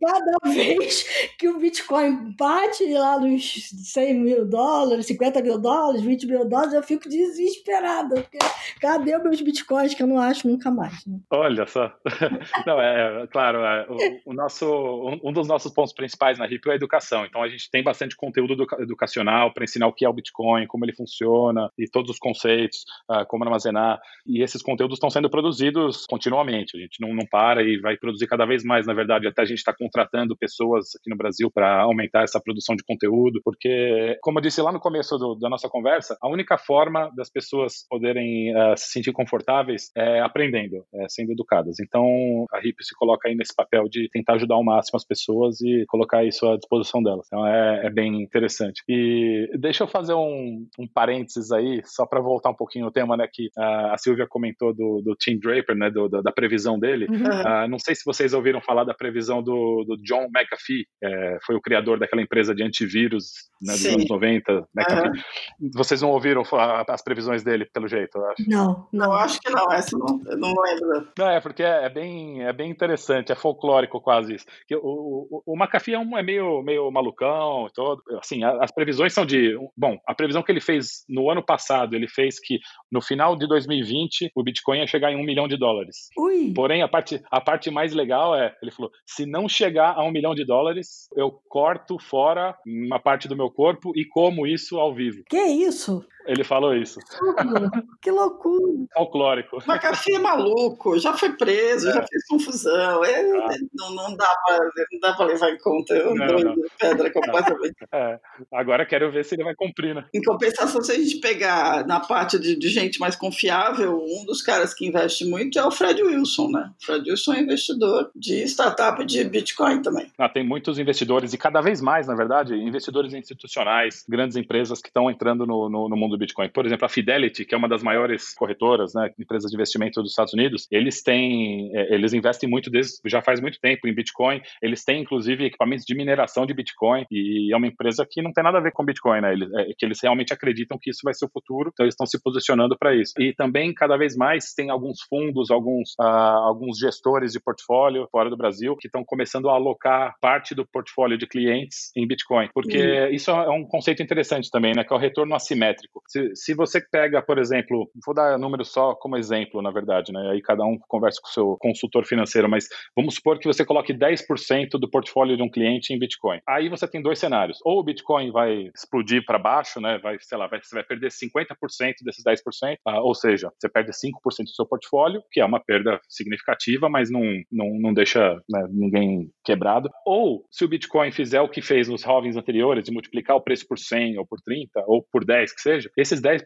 Cada (laughs) vez que o Bitcoin bate lá nos 100 mil dólares, 50 mil dólares, 20 mil dólares, eu fico desesperada. Porque cadê meus Bitcoins que eu não acho nunca mais? Né? Olha só. (laughs) Não, é, é claro, é, o, o, nosso, um dos nossos pontos principais na RIP é a educação. Então a gente tem bastante conteúdo educacional para ensinar o que é o Bitcoin, como ele funciona e todos os conceitos, uh, como armazenar. E esses conteúdos estão sendo produzidos continuamente. A gente não, não para e vai produzir cada vez mais, na verdade. Até a gente está contratando pessoas aqui no Brasil para aumentar essa produção de conteúdo, porque, como eu disse lá no começo do, da nossa conversa, a única forma das pessoas poderem uh, se sentir confortáveis é aprendendo, é sendo educadas. Então, a RIP se coloca aí nesse papel de tentar ajudar ao máximo as pessoas e colocar isso à disposição delas. Então, é, é bem interessante. E deixa eu fazer um, um parênteses aí, só para voltar um pouquinho no tema, né, que uh, a Silvia comentou do, do Tim Draper, né, do, do, da previsão dele. Uhum. Uh, não sei se vocês ouviram falar da previsão do, do John McAfee, é, foi o criador daquela empresa de antivírus né, dos Sim. anos 90. Uhum. Vocês não ouviram as previsões dele, pelo jeito, eu acho. Não, não, acho que não, essa não, eu não lembro. Não, é porque é, é, bem, é bem interessante, é folclore histórico quase isso. O, o, o McAfee é, um, é meio, meio malucão, todo. Assim, as previsões são de. Bom, a previsão que ele fez no ano passado, ele fez que no final de 2020 o Bitcoin ia chegar em um milhão de dólares. Ui. Porém, a parte, a parte mais legal é, ele falou: se não chegar a um milhão de dólares, eu corto fora uma parte do meu corpo e como isso ao vivo. Que isso? Ele falou isso. (laughs) que loucura. Folclórico. McAfee é maluco, já foi preso, é. já fez confusão. É, ah. não, não, dá pra, não dá pra levar em conta. Eu não, não. pedra completamente. É. Agora quero ver se ele vai cumprir, né? Em compensação, se a gente pegar na parte de, de, gente mais confiável, um dos caras que investe muito é o Fred Wilson, né? O Fred Wilson é investidor de startup de Bitcoin também. Ah, tem muitos investidores, e cada vez mais, na verdade, investidores institucionais, grandes empresas que estão entrando no, no, no mundo do Bitcoin. Por exemplo, a Fidelity, que é uma das maiores corretoras, né, empresas de investimento dos Estados Unidos, eles têm, é, eles investem muito desde, já faz muito tempo em Bitcoin. Eles têm inclusive equipamentos de mineração de Bitcoin e é uma empresa que não tem nada a ver com Bitcoin, né? Eles, é, que eles realmente acreditam que isso vai ser o futuro, então eles estão se posicionando para isso. E também cada vez mais tem alguns fundos, alguns uh, alguns gestores de portfólio fora do Brasil que estão começando a alocar parte do portfólio de clientes em Bitcoin, porque uhum. isso é um conceito interessante também, né? Que é o retorno assimétrico. Se, se você pega, por exemplo, vou dar número só como exemplo, na verdade, né? Aí cada um conversa com o seu consultor financeiro, mas vamos supor que você coloque 10% do portfólio de um cliente em Bitcoin. Aí você tem dois cenários. Ou o Bitcoin vai explodir para baixo, né? Vai, sei lá, vai, você vai perder 50% desses 10%, ah, ou seja, você perde 5% do seu portfólio, que é uma perda significativa, mas não, não, não deixa né, ninguém quebrado. Ou se o Bitcoin fizer o que fez nos halvings anteriores, de multiplicar o preço por 100 ou por 30 ou por 10 que seja, esses 10%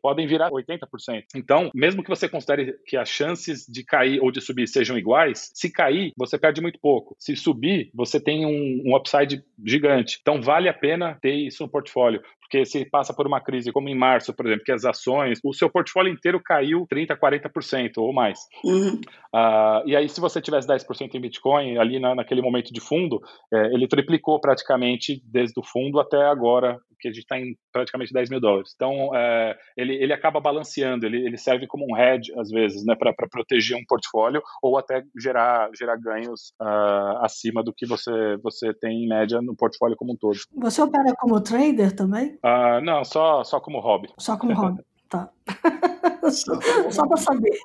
podem virar 80%. Então, mesmo que você considere que as chances de cair ou de subir sejam iguais, se cair, você perde muito pouco. Se subir, você tem um, um upside gigante. Então, vale a pena ter isso no portfólio porque se passa por uma crise como em março, por exemplo, que as ações, o seu portfólio inteiro caiu 30%, 40% ou mais. Uhum. Uh, e aí, se você tivesse 10% em Bitcoin, ali na, naquele momento de fundo, é, ele triplicou praticamente desde o fundo até agora, que a gente está em praticamente 10 mil dólares. Então, é, ele, ele acaba balanceando, ele, ele serve como um hedge, às vezes, né, para proteger um portfólio ou até gerar, gerar ganhos uh, acima do que você, você tem em média no portfólio como um todo. Você opera como trader também? Uh, não, só, só como hobby. Só como hobby, tá. (laughs) só para saber.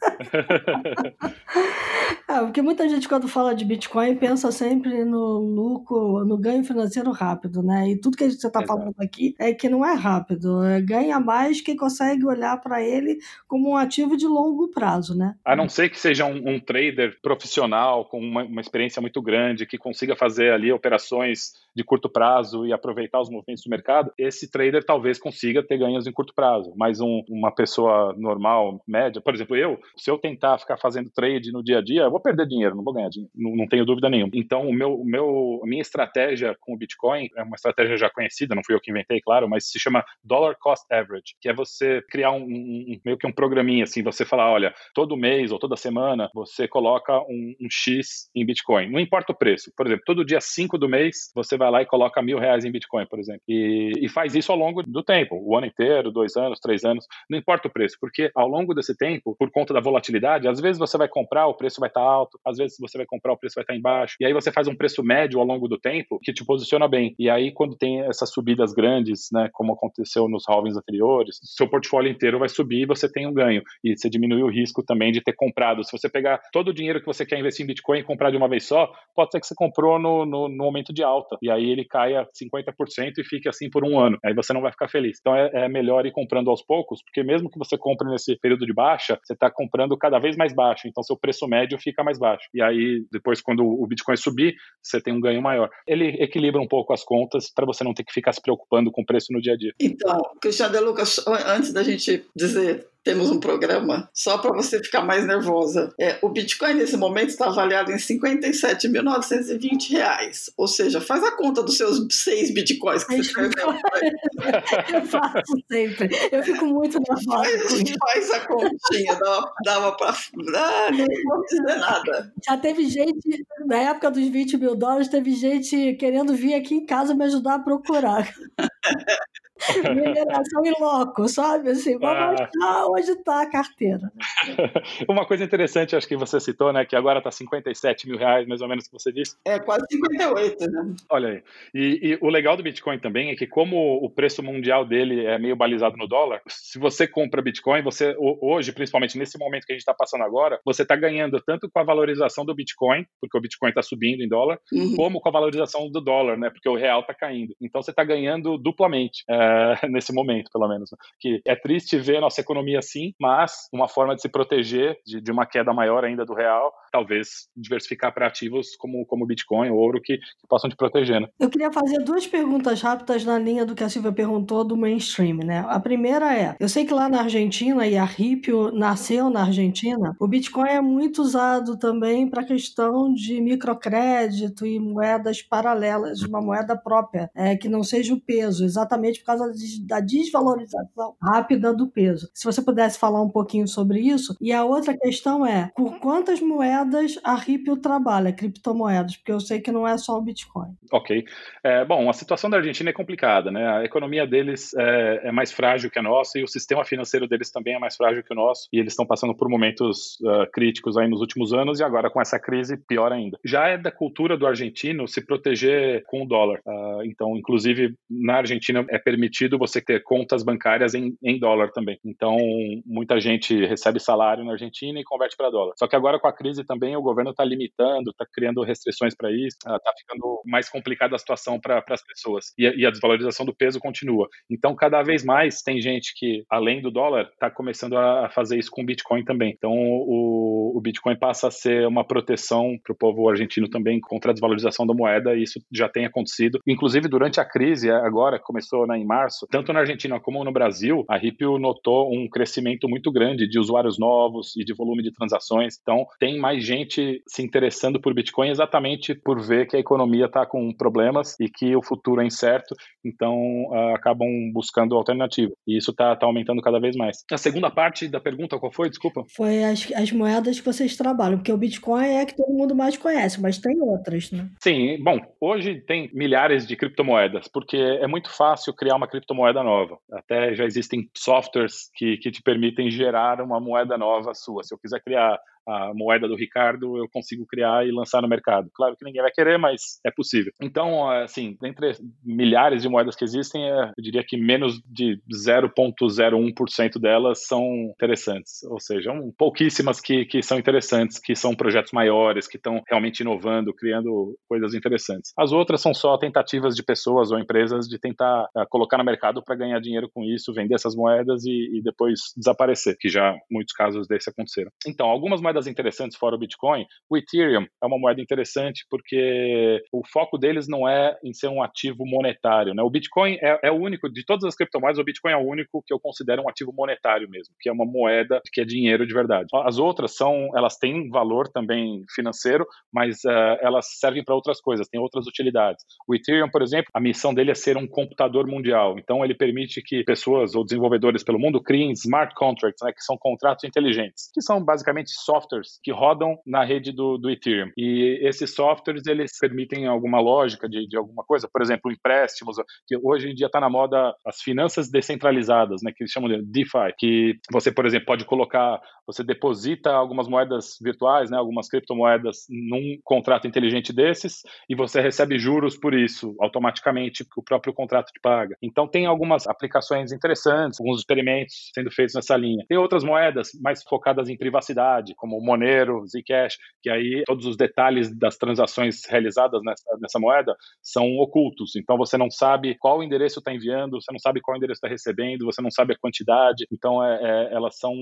(laughs) é, porque muita gente, quando fala de Bitcoin, pensa sempre no lucro, no ganho financeiro rápido, né? E tudo que você está falando aqui é que não é rápido. É, ganha mais quem consegue olhar para ele como um ativo de longo prazo, né? A não ser que seja um, um trader profissional, com uma, uma experiência muito grande, que consiga fazer ali operações de curto prazo e aproveitar os movimentos do mercado, esse trader talvez consiga ter ganhos em curto prazo. Mas um, uma pessoa normal, média, por exemplo, eu, se eu tentar ficar fazendo trade no dia a dia, eu vou perder dinheiro, não vou ganhar dinheiro, não, não tenho dúvida nenhuma. Então, o meu, o meu, a minha estratégia com o Bitcoin é uma estratégia já conhecida, não fui eu que inventei, claro, mas se chama Dollar Cost Average, que é você criar um, um meio que um programinha assim, você falar, olha, todo mês ou toda semana você coloca um, um X em Bitcoin, não importa o preço. Por exemplo, todo dia 5 do mês você vai lá e coloca mil reais em Bitcoin, por exemplo, e, e faz isso ao longo do tempo, o ano inteiro, dois anos, três anos, não importa o preço, porque ao longo desse tempo, por conta da volatilidade, às vezes você vai comprar, o preço vai estar alto, às vezes você vai comprar, o preço vai estar embaixo, e aí você faz um preço médio ao longo do tempo que te posiciona bem. E aí, quando tem essas subidas grandes, né, como aconteceu nos halvings anteriores, seu portfólio inteiro vai subir e você tem um ganho. E você diminui o risco também de ter comprado. Se você pegar todo o dinheiro que você quer investir em Bitcoin e comprar de uma vez só, pode ser que você comprou no, no, no momento de alta, e aí ele caia 50% e fique assim por um ano. Aí você não vai ficar feliz. Então é, é melhor ir comprando aos poucos, porque mesmo que você compre nesse período de baixa, você está comprando cada vez mais baixo, então seu preço médio fica mais baixo. E aí, depois, quando o Bitcoin subir, você tem um ganho maior. Ele equilibra um pouco as contas para você não ter que ficar se preocupando com o preço no dia a dia. Então, Cristiano De Lucas, antes da gente dizer temos um programa só para você ficar mais nervosa. É, o Bitcoin nesse momento está avaliado em 57.920 reais. Ou seja, faz a conta dos seus seis Bitcoins que você escreveu. (laughs) Eu faço sempre. Eu fico muito nervosa. Faz, faz a continha, dava, para. Ah, não vou dizer nada. Já teve gente, na época dos 20 mil dólares, teve gente querendo vir aqui em casa me ajudar a procurar. (laughs) (laughs) Mineração em loco, sabe? Assim, vamos ah. achar onde está a carteira. (laughs) Uma coisa interessante, acho que você citou, né? Que agora está 57 mil reais, mais ou menos, que você disse. É, quase 58, né? Olha aí. E, e, o legal do Bitcoin também é que, como o preço mundial dele é meio balizado no dólar, se você compra Bitcoin, você hoje, principalmente nesse momento que a gente está passando agora, você está ganhando tanto com a valorização do Bitcoin, porque o Bitcoin está subindo em dólar, uhum. como com a valorização do dólar, né? Porque o real está caindo. Então você está ganhando duplamente é, (laughs) nesse momento, pelo menos. Né? Que é triste ver a nossa economia assim, mas uma forma de se proteger de, de uma queda maior ainda do real, talvez diversificar para ativos como como Bitcoin, ouro que, que possam te proteger. Né? Eu queria fazer duas perguntas rápidas na linha do que a Silvia perguntou do mainstream, né? A primeira é, eu sei que lá na Argentina e a Ripio nasceu na Argentina, o Bitcoin é muito usado também para questão de microcrédito e moedas paralelas, uma moeda própria, é, que não seja o peso, exatamente por causa da desvalorização rápida do peso. Se você pudesse falar um pouquinho sobre isso. E a outra questão é, por quantas moedas a Ripio trabalha, criptomoedas? Porque eu sei que não é só o Bitcoin. Ok. É, bom, a situação da Argentina é complicada, né? A economia deles é, é, mais frágil que a nossa e o sistema financeiro deles também é mais frágil que o nosso e eles estão passando por momentos uh, críticos aí nos últimos anos e agora com essa crise pior ainda. Já é da cultura do argentino se proteger com o dólar. Uh, então, inclusive na Argentina é permitido você ter contas bancárias em, em dólar também. Então, muita gente recebe salário na Argentina e converte para dólar. Só que agora com a crise também o governo está limitando, está criando restrições para isso, está uh, ficando mais complicada a situação para as pessoas. E, e, a desvalorização do peso continua. Então, cada vez mais tem gente que, além do dólar, está começando a fazer isso com o Bitcoin também. Então, o, o Bitcoin passa a ser uma proteção para o povo argentino também contra a desvalorização da moeda, e isso já tem acontecido. Inclusive, durante a crise, agora, começou né, em tanto na Argentina como no Brasil, a Ripple notou um crescimento muito grande de usuários novos e de volume de transações. Então, tem mais gente se interessando por Bitcoin exatamente por ver que a economia está com problemas e que o futuro é incerto, então uh, acabam buscando alternativa. E isso está tá aumentando cada vez mais. A segunda parte da pergunta, qual foi? Desculpa. Foi as, as moedas que vocês trabalham, porque o Bitcoin é a que todo mundo mais conhece, mas tem outras, né? Sim, bom, hoje tem milhares de criptomoedas, porque é muito fácil criar uma criptomoeda nova. Até já existem softwares que, que te permitem gerar uma moeda nova sua. Se eu quiser criar a moeda do Ricardo eu consigo criar e lançar no mercado. Claro que ninguém vai querer, mas é possível. Então, assim, dentre milhares de moedas que existem, é, eu diria que menos de 0,01% delas são interessantes. Ou seja, um, pouquíssimas que, que são interessantes, que são projetos maiores, que estão realmente inovando, criando coisas interessantes. As outras são só tentativas de pessoas ou empresas de tentar uh, colocar no mercado para ganhar dinheiro com isso, vender essas moedas e, e depois desaparecer, que já muitos casos desse aconteceram. Então, algumas moedas interessantes fora o Bitcoin, o Ethereum é uma moeda interessante porque o foco deles não é em ser um ativo monetário. Né? O Bitcoin é, é o único, de todas as criptomoedas, o Bitcoin é o único que eu considero um ativo monetário mesmo, que é uma moeda que é dinheiro de verdade. As outras são, elas têm valor também financeiro, mas uh, elas servem para outras coisas, têm outras utilidades. O Ethereum, por exemplo, a missão dele é ser um computador mundial. Então ele permite que pessoas ou desenvolvedores pelo mundo criem smart contracts, né, que são contratos inteligentes, que são basicamente software softwares que rodam na rede do, do Ethereum. E esses softwares, eles permitem alguma lógica de, de alguma coisa, por exemplo, empréstimos, que hoje em dia está na moda as finanças descentralizadas, né, que eles chamam de DeFi, que você, por exemplo, pode colocar, você deposita algumas moedas virtuais, né, algumas criptomoedas num contrato inteligente desses e você recebe juros por isso, automaticamente, que o próprio contrato te paga. Então tem algumas aplicações interessantes, alguns experimentos sendo feitos nessa linha. Tem outras moedas mais focadas em privacidade, como o Monero, Zcash, que aí todos os detalhes das transações realizadas nessa, nessa moeda são ocultos. Então você não sabe qual endereço está enviando, você não sabe qual endereço está recebendo, você não sabe a quantidade. Então é, é, elas são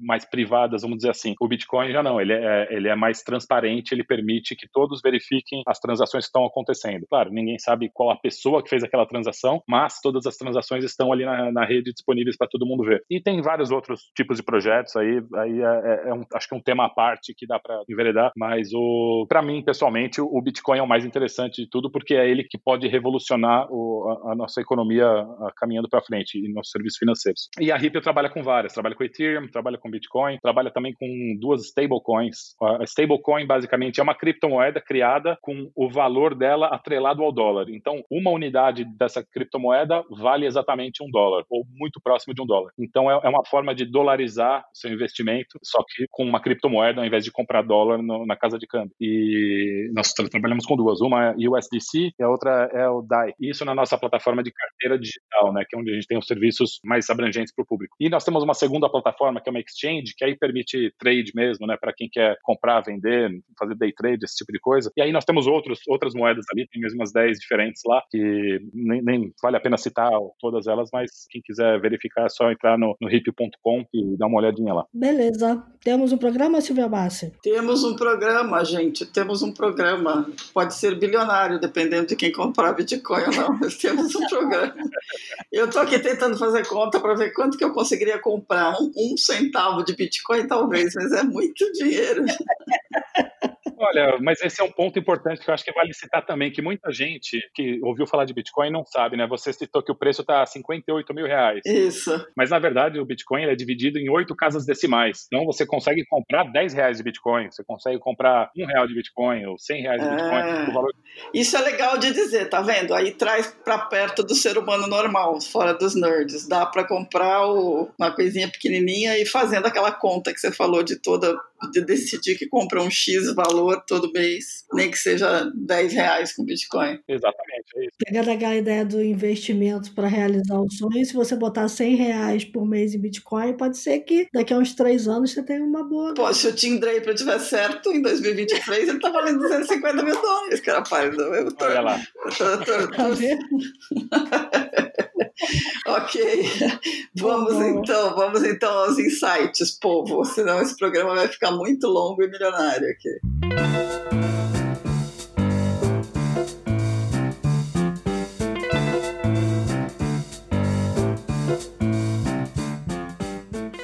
mais privadas, vamos dizer assim. O Bitcoin já não, ele é, ele é mais transparente, ele permite que todos verifiquem as transações que estão acontecendo. Claro, ninguém sabe qual a pessoa que fez aquela transação, mas todas as transações estão ali na, na rede disponíveis para todo mundo ver. E tem vários outros tipos de projetos aí, aí é, é, é um, acho que que um tema à parte que dá para enveredar, mas o para mim, pessoalmente, o Bitcoin é o mais interessante de tudo, porque é ele que pode revolucionar o, a, a, nossa economia a, caminhando para frente e nossos serviços financeiros. E a Ripple trabalha com várias, trabalha com Ethereum, trabalha com Bitcoin, trabalha também com duas stablecoins. A stablecoin basicamente é uma criptomoeda criada com o valor dela atrelado ao dólar. Então, uma unidade dessa criptomoeda vale exatamente um dólar, ou muito próximo de um dólar. Então, é, é uma forma de dolarizar o seu investimento, só que com uma criptomoeda ao invés de comprar dólar no, na casa de câmbio. E nós trabalhamos com duas, uma é USDC e a outra é o DAI. Isso na nossa plataforma de carteira digital, né, que é onde a gente tem os serviços mais abrangentes para o público. E nós temos uma segunda plataforma que é uma exchange, que aí permite trade mesmo, né, para quem quer comprar, vender, fazer day trade, esse tipo de coisa. E aí nós temos outros, outras moedas ali, tem mesmo umas 10 diferentes lá, que nem, nem, vale a pena citar todas elas, mas quem quiser verificar é só entrar no, no hip.com e dar uma olhadinha lá. Beleza. Temos um programa, Silvia Bassi? Temos um programa, gente. Temos um programa. Pode ser bilionário, dependendo de quem comprar Bitcoin ou não. (laughs) Mas temos um programa. Eu estou aqui tentando fazer conta para ver quanto que eu conseguiria comprar. Um, um centavo de Bitcoin, talvez, mas é muito dinheiro. Olha, mas esse é um ponto importante que eu acho que vale citar também, que muita gente que ouviu falar de Bitcoin não sabe, né? Você citou que o preço está 58 mil reais. Isso. Mas na verdade o Bitcoin é dividido em oito casas decimais. Então você consegue comprar 10 reais de Bitcoin, você consegue comprar um real de Bitcoin ou 100 reais de Bitcoin. É... Valor... Isso é legal de dizer, tá vendo? Aí traz para perto do ser humano normal, fora dos nerds. Dá para comprar o... uma coisinha pequenininha e fazendo aquela conta que você falou de toda de decidir que compra um X valor todo mês, nem que seja 10 reais com Bitcoin. Exatamente, é isso. Pegando aquela ideia do investimento para realizar o sonho, se você botar 100 reais por mês em Bitcoin, pode ser que daqui a uns 3 anos você tenha uma boa. Pô, se o Tim Draper tiver certo, em 2023 ele tá valendo 250 mil dólares, cara, pai. Eu tô, Olha lá. Eu tô, tô, tô... (laughs) ok, (laughs) vamos então, vamos então aos insights, povo, senão esse programa vai ficar muito longo e milionário aqui.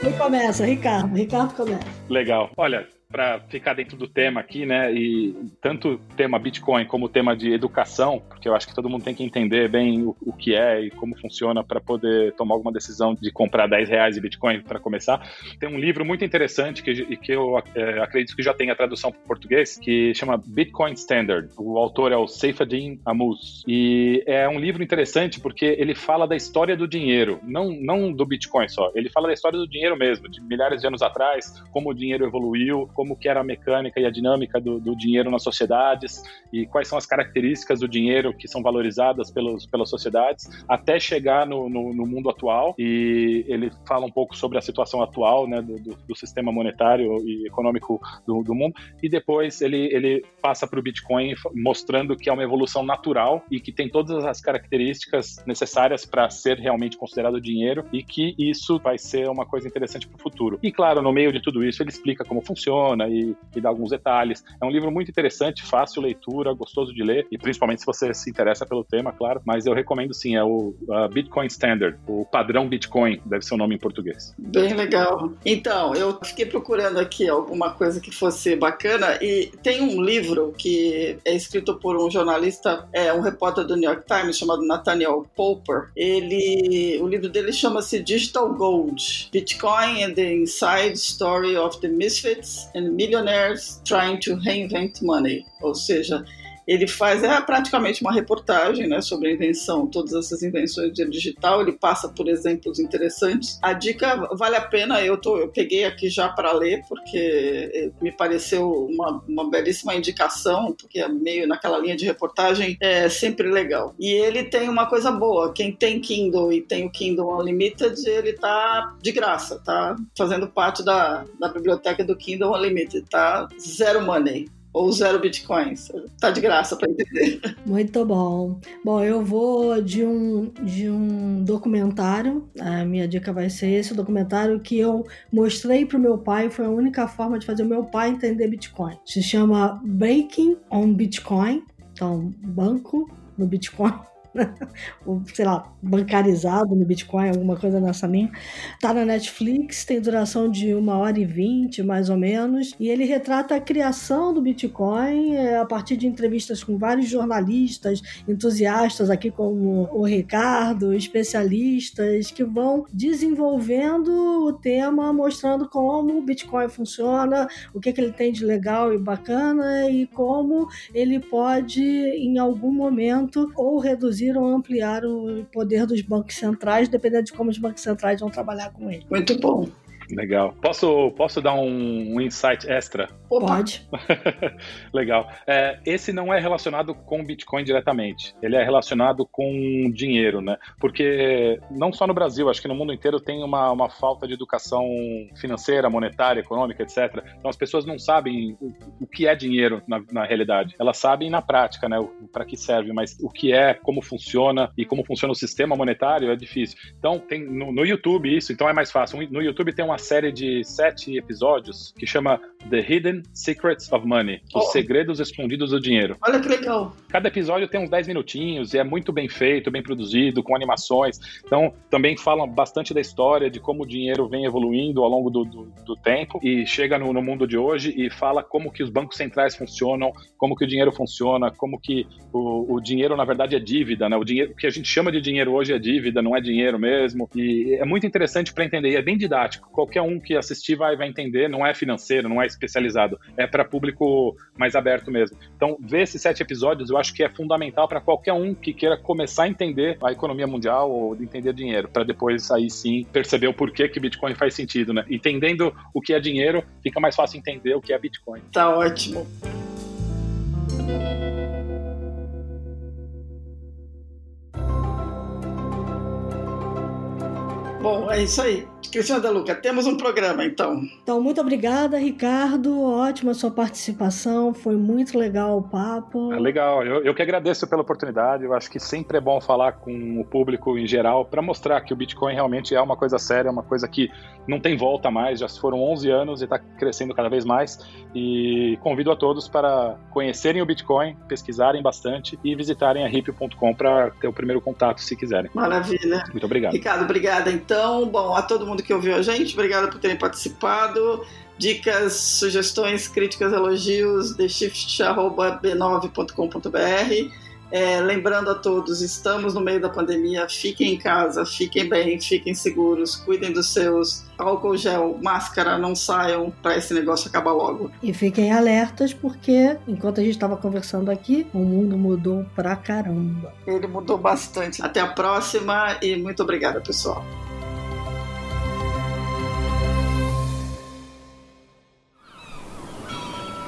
Quem começa? Ricardo. Ricardo começa. Legal. Olha, para ficar dentro do tema aqui, né? E tanto o tema Bitcoin como o tema de educação, porque eu acho que todo mundo tem que entender bem o, o que é e como funciona para poder tomar alguma decisão de comprar 10 reais de Bitcoin para começar. Tem um livro muito interessante que, que eu é, acredito que já tem a tradução para português, que chama Bitcoin Standard. O autor é o Seyfedin Amus. E é um livro interessante porque ele fala da história do dinheiro, não, não do Bitcoin só. Ele fala da história do dinheiro mesmo, de milhares de anos atrás, como o dinheiro evoluiu, como que era a mecânica e a dinâmica do, do dinheiro nas sociedades e quais são as características do dinheiro que são valorizadas pelos, pelas sociedades, até chegar no, no, no mundo atual. E ele fala um pouco sobre a situação atual né, do, do, do sistema monetário e econômico do, do, mundo. E depois ele, ele passa para o Bitcoin mostrando que é uma evolução natural e que tem todas as características necessárias para ser realmente considerado dinheiro e que isso vai ser uma coisa interessante para o futuro. E claro, no meio de tudo isso, ele explica como funciona funciona e, e dá alguns detalhes. É um livro muito interessante, fácil leitura, gostoso de ler, e principalmente se você se interessa pelo tema, claro. Mas eu recomendo sim, é o uh, Bitcoin Standard, o padrão Bitcoin, deve ser o nome em português. Bem legal. Então, eu fiquei procurando aqui alguma coisa que fosse bacana, e tem um livro que é escrito por um jornalista, é um repórter do New York Times chamado Nathaniel Popper. Ele, o livro dele chama-se Digital Gold: Bitcoin and the Inside Story of the Misfits and Millionaires Trying to Reinvent Money, ou seja, ele faz é praticamente uma reportagem né, sobre a invenção, todas essas invenções de digital. Ele passa por exemplos interessantes. A dica vale a pena, eu, tô, eu peguei aqui já para ler, porque me pareceu uma, uma belíssima indicação, porque é meio naquela linha de reportagem, é sempre legal. E ele tem uma coisa boa: quem tem Kindle e tem o Kindle Unlimited, ele tá de graça, tá fazendo parte da, da biblioteca do Kindle Unlimited, tá zero money ou zero bitcoins. Tá de graça para entender. Muito bom. Bom, eu vou de um, de um documentário. A minha dica vai ser esse documentário que eu mostrei pro meu pai. Foi a única forma de fazer o meu pai entender Bitcoin. Se chama Breaking on Bitcoin. Então, banco no Bitcoin. (laughs) o, sei lá, bancarizado no Bitcoin, alguma coisa nessa linha. Tá na Netflix, tem duração de uma hora e vinte, mais ou menos, e ele retrata a criação do Bitcoin é, a partir de entrevistas com vários jornalistas, entusiastas aqui como o Ricardo, especialistas que vão desenvolvendo o tema, mostrando como o Bitcoin funciona, o que, que ele tem de legal e bacana e como ele pode, em algum momento, ou reduzir ou ampliar o poder dos bancos centrais, dependendo de como os bancos centrais vão trabalhar com ele. Muito bom. Legal. Posso, posso dar um, um insight extra? Pode. (laughs) Legal. É, esse não é relacionado com Bitcoin diretamente. Ele é relacionado com dinheiro, né? Porque não só no Brasil, acho que no mundo inteiro tem uma, uma falta de educação financeira, monetária, econômica, etc. Então as pessoas não sabem o, o que é dinheiro na, na, realidade. Elas sabem na prática, né? Para que serve, mas o que é, como funciona e como funciona o sistema monetário é difícil. Então tem no, no YouTube isso, então é mais fácil. No YouTube tem uma série de sete episódios que chama The Hidden Secrets of Money Os oh. Segredos Escondidos do Dinheiro. Olha que legal. Cada episódio tem uns 10 minutinhos e é muito bem feito, bem produzido, com animações. Então, também falam bastante da história, de como o dinheiro vem evoluindo ao longo do, do, do tempo e chega no, no, mundo de hoje e fala como que os bancos centrais funcionam, como que o dinheiro funciona, como que o, o dinheiro, na verdade, é dívida, né? O dinheiro o que a gente chama de dinheiro hoje é dívida, não é dinheiro mesmo. E é muito interessante para entender e é bem didático. Qualquer um que assistir vai, vai entender, não é financeiro, não é especializado, é para público mais aberto mesmo. Então, ver esses sete episódios eu acho que é fundamental para qualquer um que queira começar a entender a economia mundial ou entender dinheiro, para depois aí sim perceber o porquê que Bitcoin faz sentido, né? Entendendo o que é dinheiro, fica mais fácil entender o que é Bitcoin. Tá ótimo. Bom, é isso aí. Cristiano da Luca, temos um programa então. Então, muito obrigada, Ricardo. Ótima sua participação. Foi muito legal o papo. É legal. Eu, eu que agradeço pela oportunidade. Eu acho que sempre é bom falar com o público em geral para mostrar que o Bitcoin realmente é uma coisa séria, uma coisa que não tem volta mais. Já foram 11 anos e está crescendo cada vez mais. E convido a todos para conhecerem o Bitcoin, pesquisarem bastante e visitarem a hip.com para ter o primeiro contato se quiserem. Maravilha. Muito obrigado. Ricardo, obrigada então. Bom, a todo mundo mundo que ouviu a gente, obrigada por terem participado. Dicas, sugestões, críticas, elogios, theshift.b9.com.br. É, lembrando a todos, estamos no meio da pandemia, fiquem em casa, fiquem bem, fiquem seguros, cuidem dos seus álcool gel, máscara, não saiam para esse negócio acabar logo. E fiquem alertas porque enquanto a gente estava conversando aqui, o mundo mudou pra caramba. Ele mudou bastante. Até a próxima e muito obrigada, pessoal.